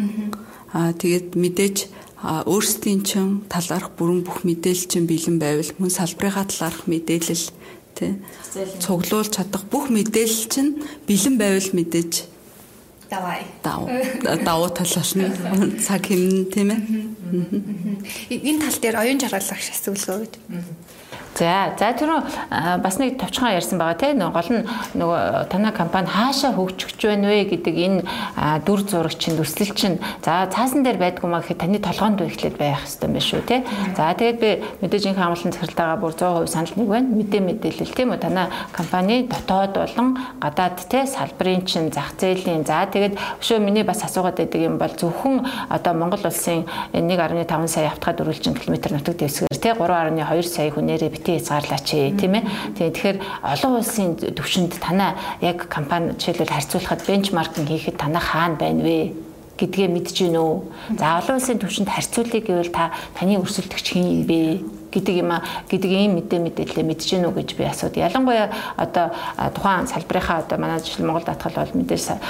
Аа тэгээд мэдээж өөрсдийн чин талаарх бүрэн бүх мэдээлэл чинь бэлэн байвал мөн салбарынхаа талаарх мэдээлэл тий цуглуулж чадах бүх мэдээлэл чинь бэлэн байвал мэдээж давай. Дав. Давуу талаас нь цаг хэмнэн тийм ээ. Энэ тал дээр оюун жаргалах асуулгөө гэж. За за тэр бас нэг товчхон ярьсан байгаа тийм гол нь нөгөө танай компани хаашаа хөгжиж байна вэ гэдэг энэ дүр зураг чинь төсөл чинь за цаасан дээр байдгүй маа гэхэд таны толгоонд эхлээд байх хэрэгтэй юм биш үү тийм за тэгээд би мэдээж инх хамгаалсан захиралтайгаа бүр 100% санал нэг байна. Мэдээ мэдээлэл тийм үү? Танай компани дотоод болон гадаад тийм салбарын чинь зах зээлийн за тэгээд өшөө миний бас асуугаад байдаг юм бол зөвхөн одоо Монгол улсын 1.5 сая автохад өрүүлжин километр нутаг дэвсгэр тийм 3.2 сая хүнээрээ битгий хязгаарлаач тийм ээ. Тэгэхээр олон улсын төвшөнд танаа яг компани жишээлбэл харьцуулахад бенчмаркинг хийхэд танаа хаана байна вэ? гэдгээ мэдэж гин үү. За олон улсын төвшөнд харьцуулъя гэвэл та таны өрсөлдөгч хин юм бэ? Гэдэг юм а гэдэг ийм мэдээ мэдээлэлээ мэдэж гэнэ үү гэж би асууд. Ялангуяа одоо тухайн салбарынхаа одоо манай жишээл Монгол даатгал бол мэдээж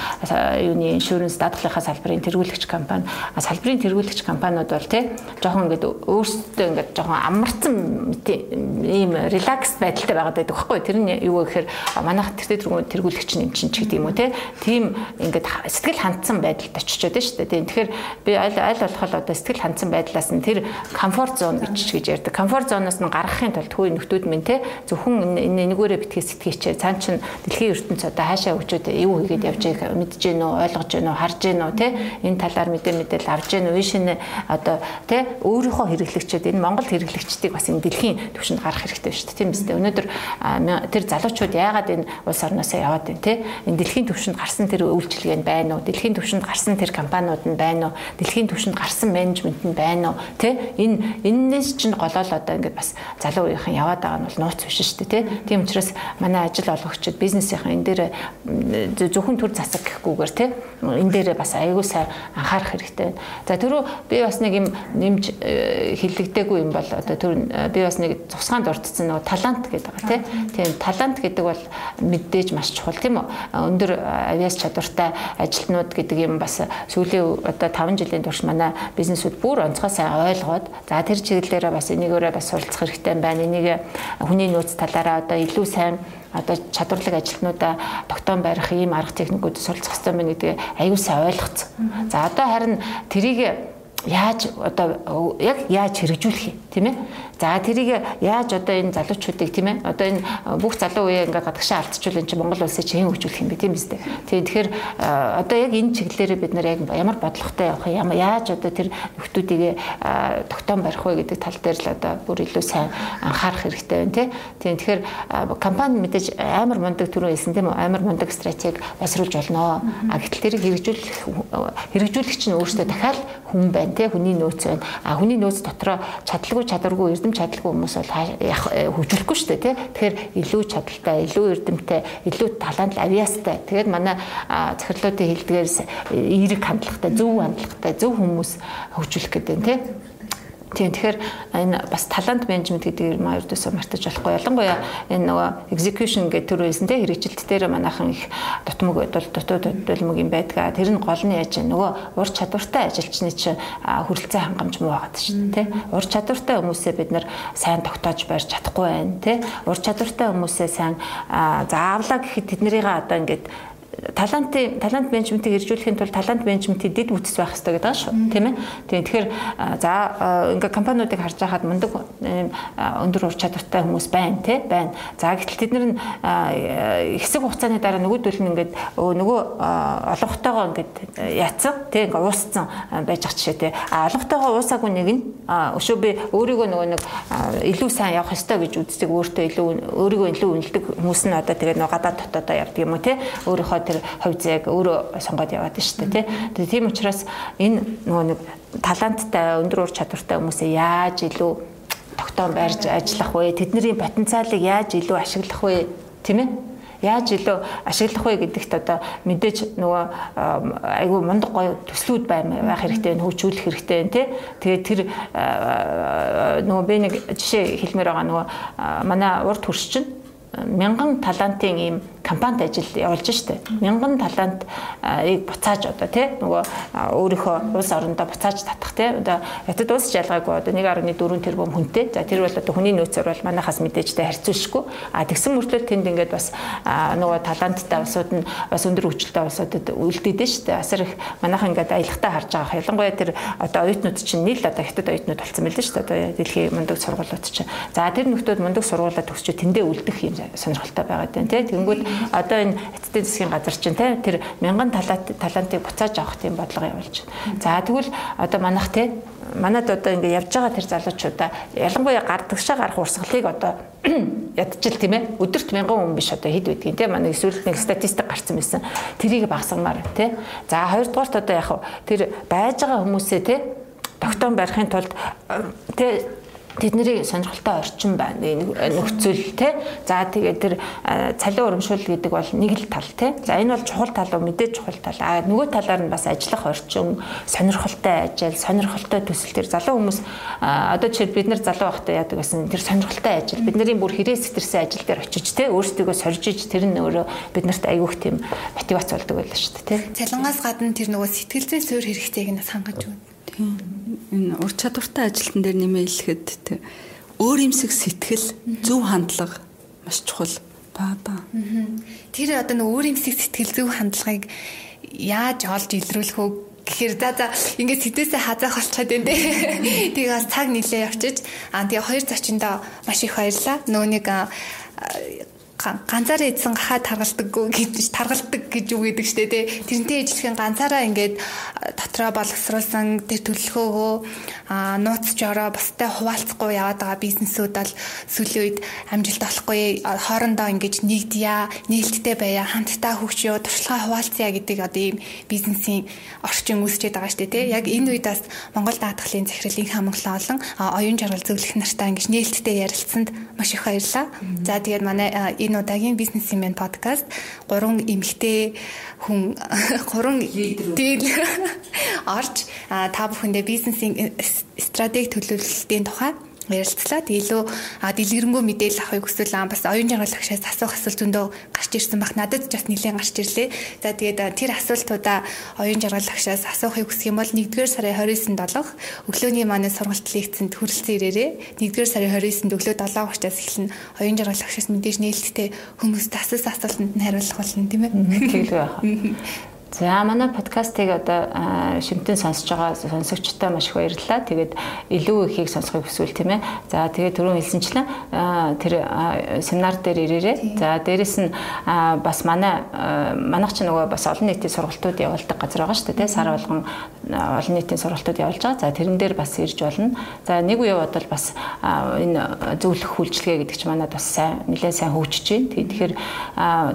юуны иншүрэнс даатгалынхаа салбарын тэргүүлэгч компани салбарын тэргүүлэгч компаниуд бол тий жоохон ингээд өөрсдөө ингээд жоохон амарсан ийм релакс байдалтай байгаад байдаг байхгүй тэр нь юу гэхээр манайх тэр тэргүүлэгч юм чинь ч гэдэг юм уу тий тийм ингээд сэтгэл хандсан байдалд байна шүү дээ. Тэгэхээр би аль аль болох одоо сэтгэл хандсан байдлаас нь тэр комфорт зон гэж гэж ярьдаг комфорт зоноос нь гаргахын тулд хүү нөхдүүд минь те зөвхөн нэгээрээ битгий сэтгэжээ цаан чин дэлхийн ертөнц одоо хаашаа хөгжөөд юу хийгээд явж байгааг мэдж гэнэ үү ойлгож гэнэ үү харж гэнэ үү те? Энэ талаар мэдээ мэдээл авж гэнэ үү? Шинэ одоо те өөрийнхөө хэрэглэгчид энэ Монгол хэрэглэгчдийг бас энэ дэлхийн түвшинд гарах хэрэгтэй шүү дээ. Тийм үстэй өнөөдөр тэр залуучууд яагаад энэ улс орноосоо яваад байна те? Энэ дэлхийн түвшинд гарсан тэр үйлчилгээ нь байна уу? Дэлхийн түвшинд гарсан тэр компаниуд нь байна уу? Дэлхийн түвшинд гарсан менежмент нь байна уу? Те энэ энэс чинь голоол одоо ингээд бас залуу үеийнхэн яваад байгаа нь бол нууц биш шүү дээ тийм учраас манай ажил олгогчид бизнесийнхэн энэ дээр зөвхөн төр засаг гэхгүйгээр тийм энэ дээр бас аягүй сайн анхаарах хэрэгтэй. Байна. За түрүү би бас нэг юм нэмж э, хиллэгдээгүй юм бол одоо төр би бас нэг цусгаанд дурдсан нөгөө талант гэдэг байгаа тийм талант гэдэг бол мэдээж маш чухал тийм үү? Өндөр авиас чадвартай ажилтнууд гэдэг юм бас сүүлийн одоо 5 жилийн турш манай бизнесүүд бүр онцгой сайн ойлгоод за тэр чиглэлээрээ бас энийгээрээ бас суралцах хэрэгтэй байна. Энийг хүний нөөц талаараа одоо илүү сайн одоо чадварлаг ажилтнуудаа тогтоон барих ийм арга техникүүд суралцах хэрэгтэй байна гэдгийг аюул сайн ойлгоцсон. За одоо харин тэрийг яаж одоо яг яаж хэрэгжүүлэх юм тийм ээ За тэрийг яаж одоо энэ залуучуудыг тийм ээ одоо энэ бүх залуу үеэ ингээд гадагшаа алдчихвал энэ чинь Монгол улсыг чин хөгжүүлэх юм бэ тийм үстэй. Тийм тэгэхээр одоо яг энэ чиглэлээр бид нар яг ямар бодлоготой явах юм яаж одоо тэр нөхдүүдийг тогтоон барих вэ гэдэг тал дээр л одоо бүр илүү сайн анхаарах хэрэгтэй байна тийм. Тийм тэгэхээр компани мэдээж амар мундаг түрүү хэлсэн тийм үү амар мундаг стратеги басруулж болно. А гэтэл тэрийг хэрэгжүүлэх хэрэгжүүлэгч нь өөрөөсөө дахиад хүн байна те хүний нөөц байна. А хүний нөөц дотроо чадлагүй чадваргүй эрдэм чадлагүй хүмүүс бол хөгжүүлэхгүй шүү дээ те. Тэгэхээр илүү чадaltaй, илүү эрдэмтэй, илүү талант авиастай. Тэгээд манай захирлуудын хэлдгээр эерэг хандлагатай, зөв хандлагатай, зөв хүмүүс хөгжүүлэх гэдэг нь те. Тийм тэгэхээр энэ бас талант менежмент гэдэг юм аа ердөөсөө мартаж болохгүй. Ялангуяа энэ нөгөө execution гэдэг төр байсан те хэрэгжилт дээр манайхан их дутмаг бодвол дутуу хөдөлмөг юм байдгаа. Тэр нь гол нь яаж нөгөө ур чадвартай ажилчны чинь хүрэлцээ хангамж муу байгаад шүү дээ те. Ур чадвартай хүмүүсээ бид нар сайн тогтоож барьж чадахгүй байна те. Ур чадвартай хүмүүсээ сайн заавлаа гэхэд тэднэрийг одоо ингээд талантын талант менежментийг иржүүлэхийн тулд талант менежментийн дэд бүтц байх хэрэгтэй гэдэг шүү тийм ээ. Тийм тэгэхээр за ингээ компаниудыг харж байхад мундаг өндөр ур чадвартай хүмүүс байна тий байна. За гэтэл тэд нар хэсэг хугацааны дараа нөгөөдөл нь ингээд нөгөө олонхтойгоо ингээд яатсан тий ингээ уусцсан байж ах жишээ тий. А олонхтойгоо уусаагүй нэг нь өшөө би өөрийгөө нөгөө нэг илүү сайн явах ёстой гэж үздэг өөртөө илүү өөрийгөө илүү үнэлдэг хүмүүс нь одоо тэгээ нөгөө гадаад дотоодоо явдаг юм уу тий. Өөрийнхөө тэр хувь зээг өөрөө сонгоод яваад шүү дээ тий. Тийм учраас энэ нөгөө нэг таланттай өндөр ур чадвартай хүмүүсээ яаж илүү тогтоон барьж ажиллах вэ? Тэдний потенциалыг яаж илүү ашиглах вэ? Тийм ээ? яаж илүү ашиглах вэ гэдэгт одоо мэдээж нөгөө айгүй мундаг гоё төслүүд байх хэрэгтэй байна хөгжүүлэх хэрэгтэй байна тий Тэгээд тэр нөгөө би нэг жишээ хэлмээр байгаа нөгөө манай урд хурс чинь мянган талантын ийм компанид ажил явуулж штэ. Мянган талантыг буцааж одоо тий нөгөө өөрийнхөө улс орондоо буцааж татах тий одоо хятад улс жалгаагүй одоо 1.4 тэрбум хүнтэй. За тэр бол одоо хүний нөөцөөр бол манайхаас мэдээжтэй харьцуулшгүй. А тэгсэн мөртлөө тэнд ингээд бас нөгөө таланттай улсууд нь бас өндөр хөгжилтэй улсуудад үлдээдэж штэ. Асар их манайхан ингээд аялахтаа харж байгаа. Ялангуяа тэр одоо оюутнууд чинь нийл одоо хятад оюутнууд болсон мэлээ штэ. Одоо дэлхийн мундаг сургуулиуд чинь. За тэр нөхдүүд мундаг сургуулаа төгсчөө тэндээ үлдэх юм сонирхолтой байгаад байна тий. Тэгэнгүүт одоо энэ эцсийн засгийн газар чинь тий тэр мянган талант талантыг буцааж авах тийм бодлого явуулж байна. За тэгвэл одоо манайх тий манад одоо ингэ явж байгаа тэр залуучуудаа ялангуяа гардагшаа гарах урсгалыг одоо ядчил тийм ээ өдөрт мянган хүн биш одоо хэд байдгийг тийм манай эсвэл нэг статистик гарсан байсан тэрийг багсгамаар тийм за хоёрдугаарт одоо яг тэр байж байгаа хүмүүсээ тийм тогтоон барихын тулд тийм тэдний сонирхолтой орчин байна. Нөхцөл тий за тэгээд тэр цалин урамшуул гэдэг бол нэг л тал тий за энэ бол чухал тал уу? Мэдээж чухал тал. А нөгөө талаар нь бас ажиллах орчин сонирхолтой ажил сонирхолтой төсөл төр. Залуу хүмүүс одоо жишээ бид нар залуу байхдаа яадаг гэсэн тэр сонирхолтой ажил. Бидний бүр хэрэг сэтэрсэн ажил дээр очиж тий өөрсдөө сорж иж тэр нь өөрөө бид нарт айгүйх тийм мотивац болдог байлаа шүү дээ тий цалингаас гадна тэр нөгөө сэтгэл зүйн суурь хэрэгцээг нь хангаж өгнө Тийм. Энэ ур чадвартай ажилтан дээр нэмээ хэлэхэд өөр юмсэг сэтгэл, зөв хандлага маш чухал баа да. Тэр одоо нэг өөр юмсэг сэтгэл зөв хандлагыг яаж олж илрүүлэх вэ гэхээр за за ингээд сэтгэлээсээ хазаах болчиход байна дээ. Тэгээ бас цаг нилээ явчих. Аа тэгээ хоёр зочиндоо маш их баярлаа. Нөө нэг ганцаараа эдсэн гахаа таргалдаггүй гэж таргалдаг гэж үг гэдэг штэ тий. Тэрнтэй ижилхэн ганцаараа ингээд дотроо боловсруулсан тэр төлөлгөөгөө нууц жороо бустай хуваалцахгүй яваад байгаа бизнесүүд бол сүүлийн үед амжилт олохгүй хоорондоо ингээд нэгдъя, нээлттэй байя, хамтдаа хөгжиё, туршлагаа хуваалцъя гэдэг одоо ийм бизнесийн орчин үүсчээд байгаа штэ тий. Яг энэ үед бас Монгол даатгалын захирлын хамглаа олон оюун жаргал зөвлөх нартай ингээд нээлттэй ярилцсанд маш их баярлалаа. За тэгээд манай энэ удаагийн бизнесмен подкаст гурван эмэгтэй хүн гурван дийл орж та бүхэндээ бизнесийн стратеги төлөвлөлтийн тухай ярилцлаа. Илүү дэлгэрэнгүй мэдээлэл авахыг хүсвэл аа бас оюун жаргал агшаас асуух асуулт зөндөө гарч ирсэн баг. Надад ч бас нэлээд гарч ирлээ. За тэгээд тэр асуултуудаа оюун жаргал агшаас асуухыг хүсэх юм бол 1-р сарын 29-нд олох өглөөний манай сургалт лекцэнд хүрэлцэн ирээрээ. 1-р сарын 29-нд өглөө 7:30-аас эхэлнэ. Оюун жаргал агшаас мэдээж нээлттэй хүмүүст асуусан асуултанд нь хариулах болно тийм ээ. Тэгэлгүй байхаа. За манай подкастыг одоо шимтэн сонсож байгаа сонсогчтой маш их баярлалаа. Тэгээд илүү ихийг сонсохыг хүсвэл тийм ээ. За тэгээд түрүүн хэлсэнчлэн тэр семинар дээр ирээрээ. За дээрэс нь бас манай манайх ч нөгөө бас олон нийтийн сургалтууд явуулдаг газар байгаа шүү дээ. Сар болгон олон нийтийн сургалтууд явуулж байгаа. За тэрэн дээр бас ирж болно. За нэг үе бодвол бас энэ зөвлөх хүлжлэгээ гэдэг чинь манад бас сайн нэлээд сайн хөгжиж байна. Тэгэхээр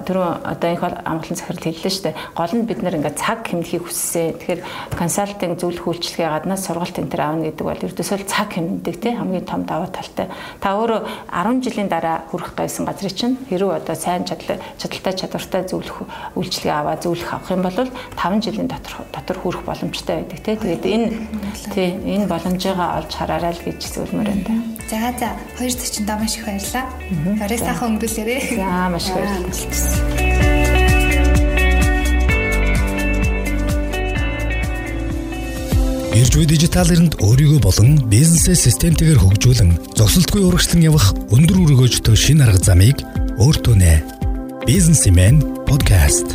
түрүүн одоо их амгалан захирал хэллээ шүү дээ. Гол нь бид нар ингээд цаг хэмнэхийг хүссэн. Тэгэхээр консалтинг зөвлөх үйлчлэгээ гаднаас сургалт энэ төр аавна гэдэг бол ердөөсөө цаг хэмнэдэг тий хамгийн том даваа талтай. Та өөрөө 10 жилийн дараа хүрэх гэсэн газрыг чинь хэрүү одоо сайн чадал чадaltaй чадвартай зөвлөх үйлчлэгээ аваа зөвлөх авах юм бол 5 жилийн дотор дотор хүрэх боломжтой байдаг тий. Тэгээд энэ тий энэ боломжоо олж хараарай л гэж зөвлөмөр байна. За за хоёр зочиндоо маш их баярлалаа. Орой сайхан өнгөрүүлээрэй. За маш их баярлалаа. Ирж буй дижитал эринд өөрийгөө болон бизнесээ системтэйгээр хөгжүүлэн зогсолтгүй урагшлан явах өндөр өргөөжтэй шинэ арга замыг өөртөө нэ. Бизнесмен подкаст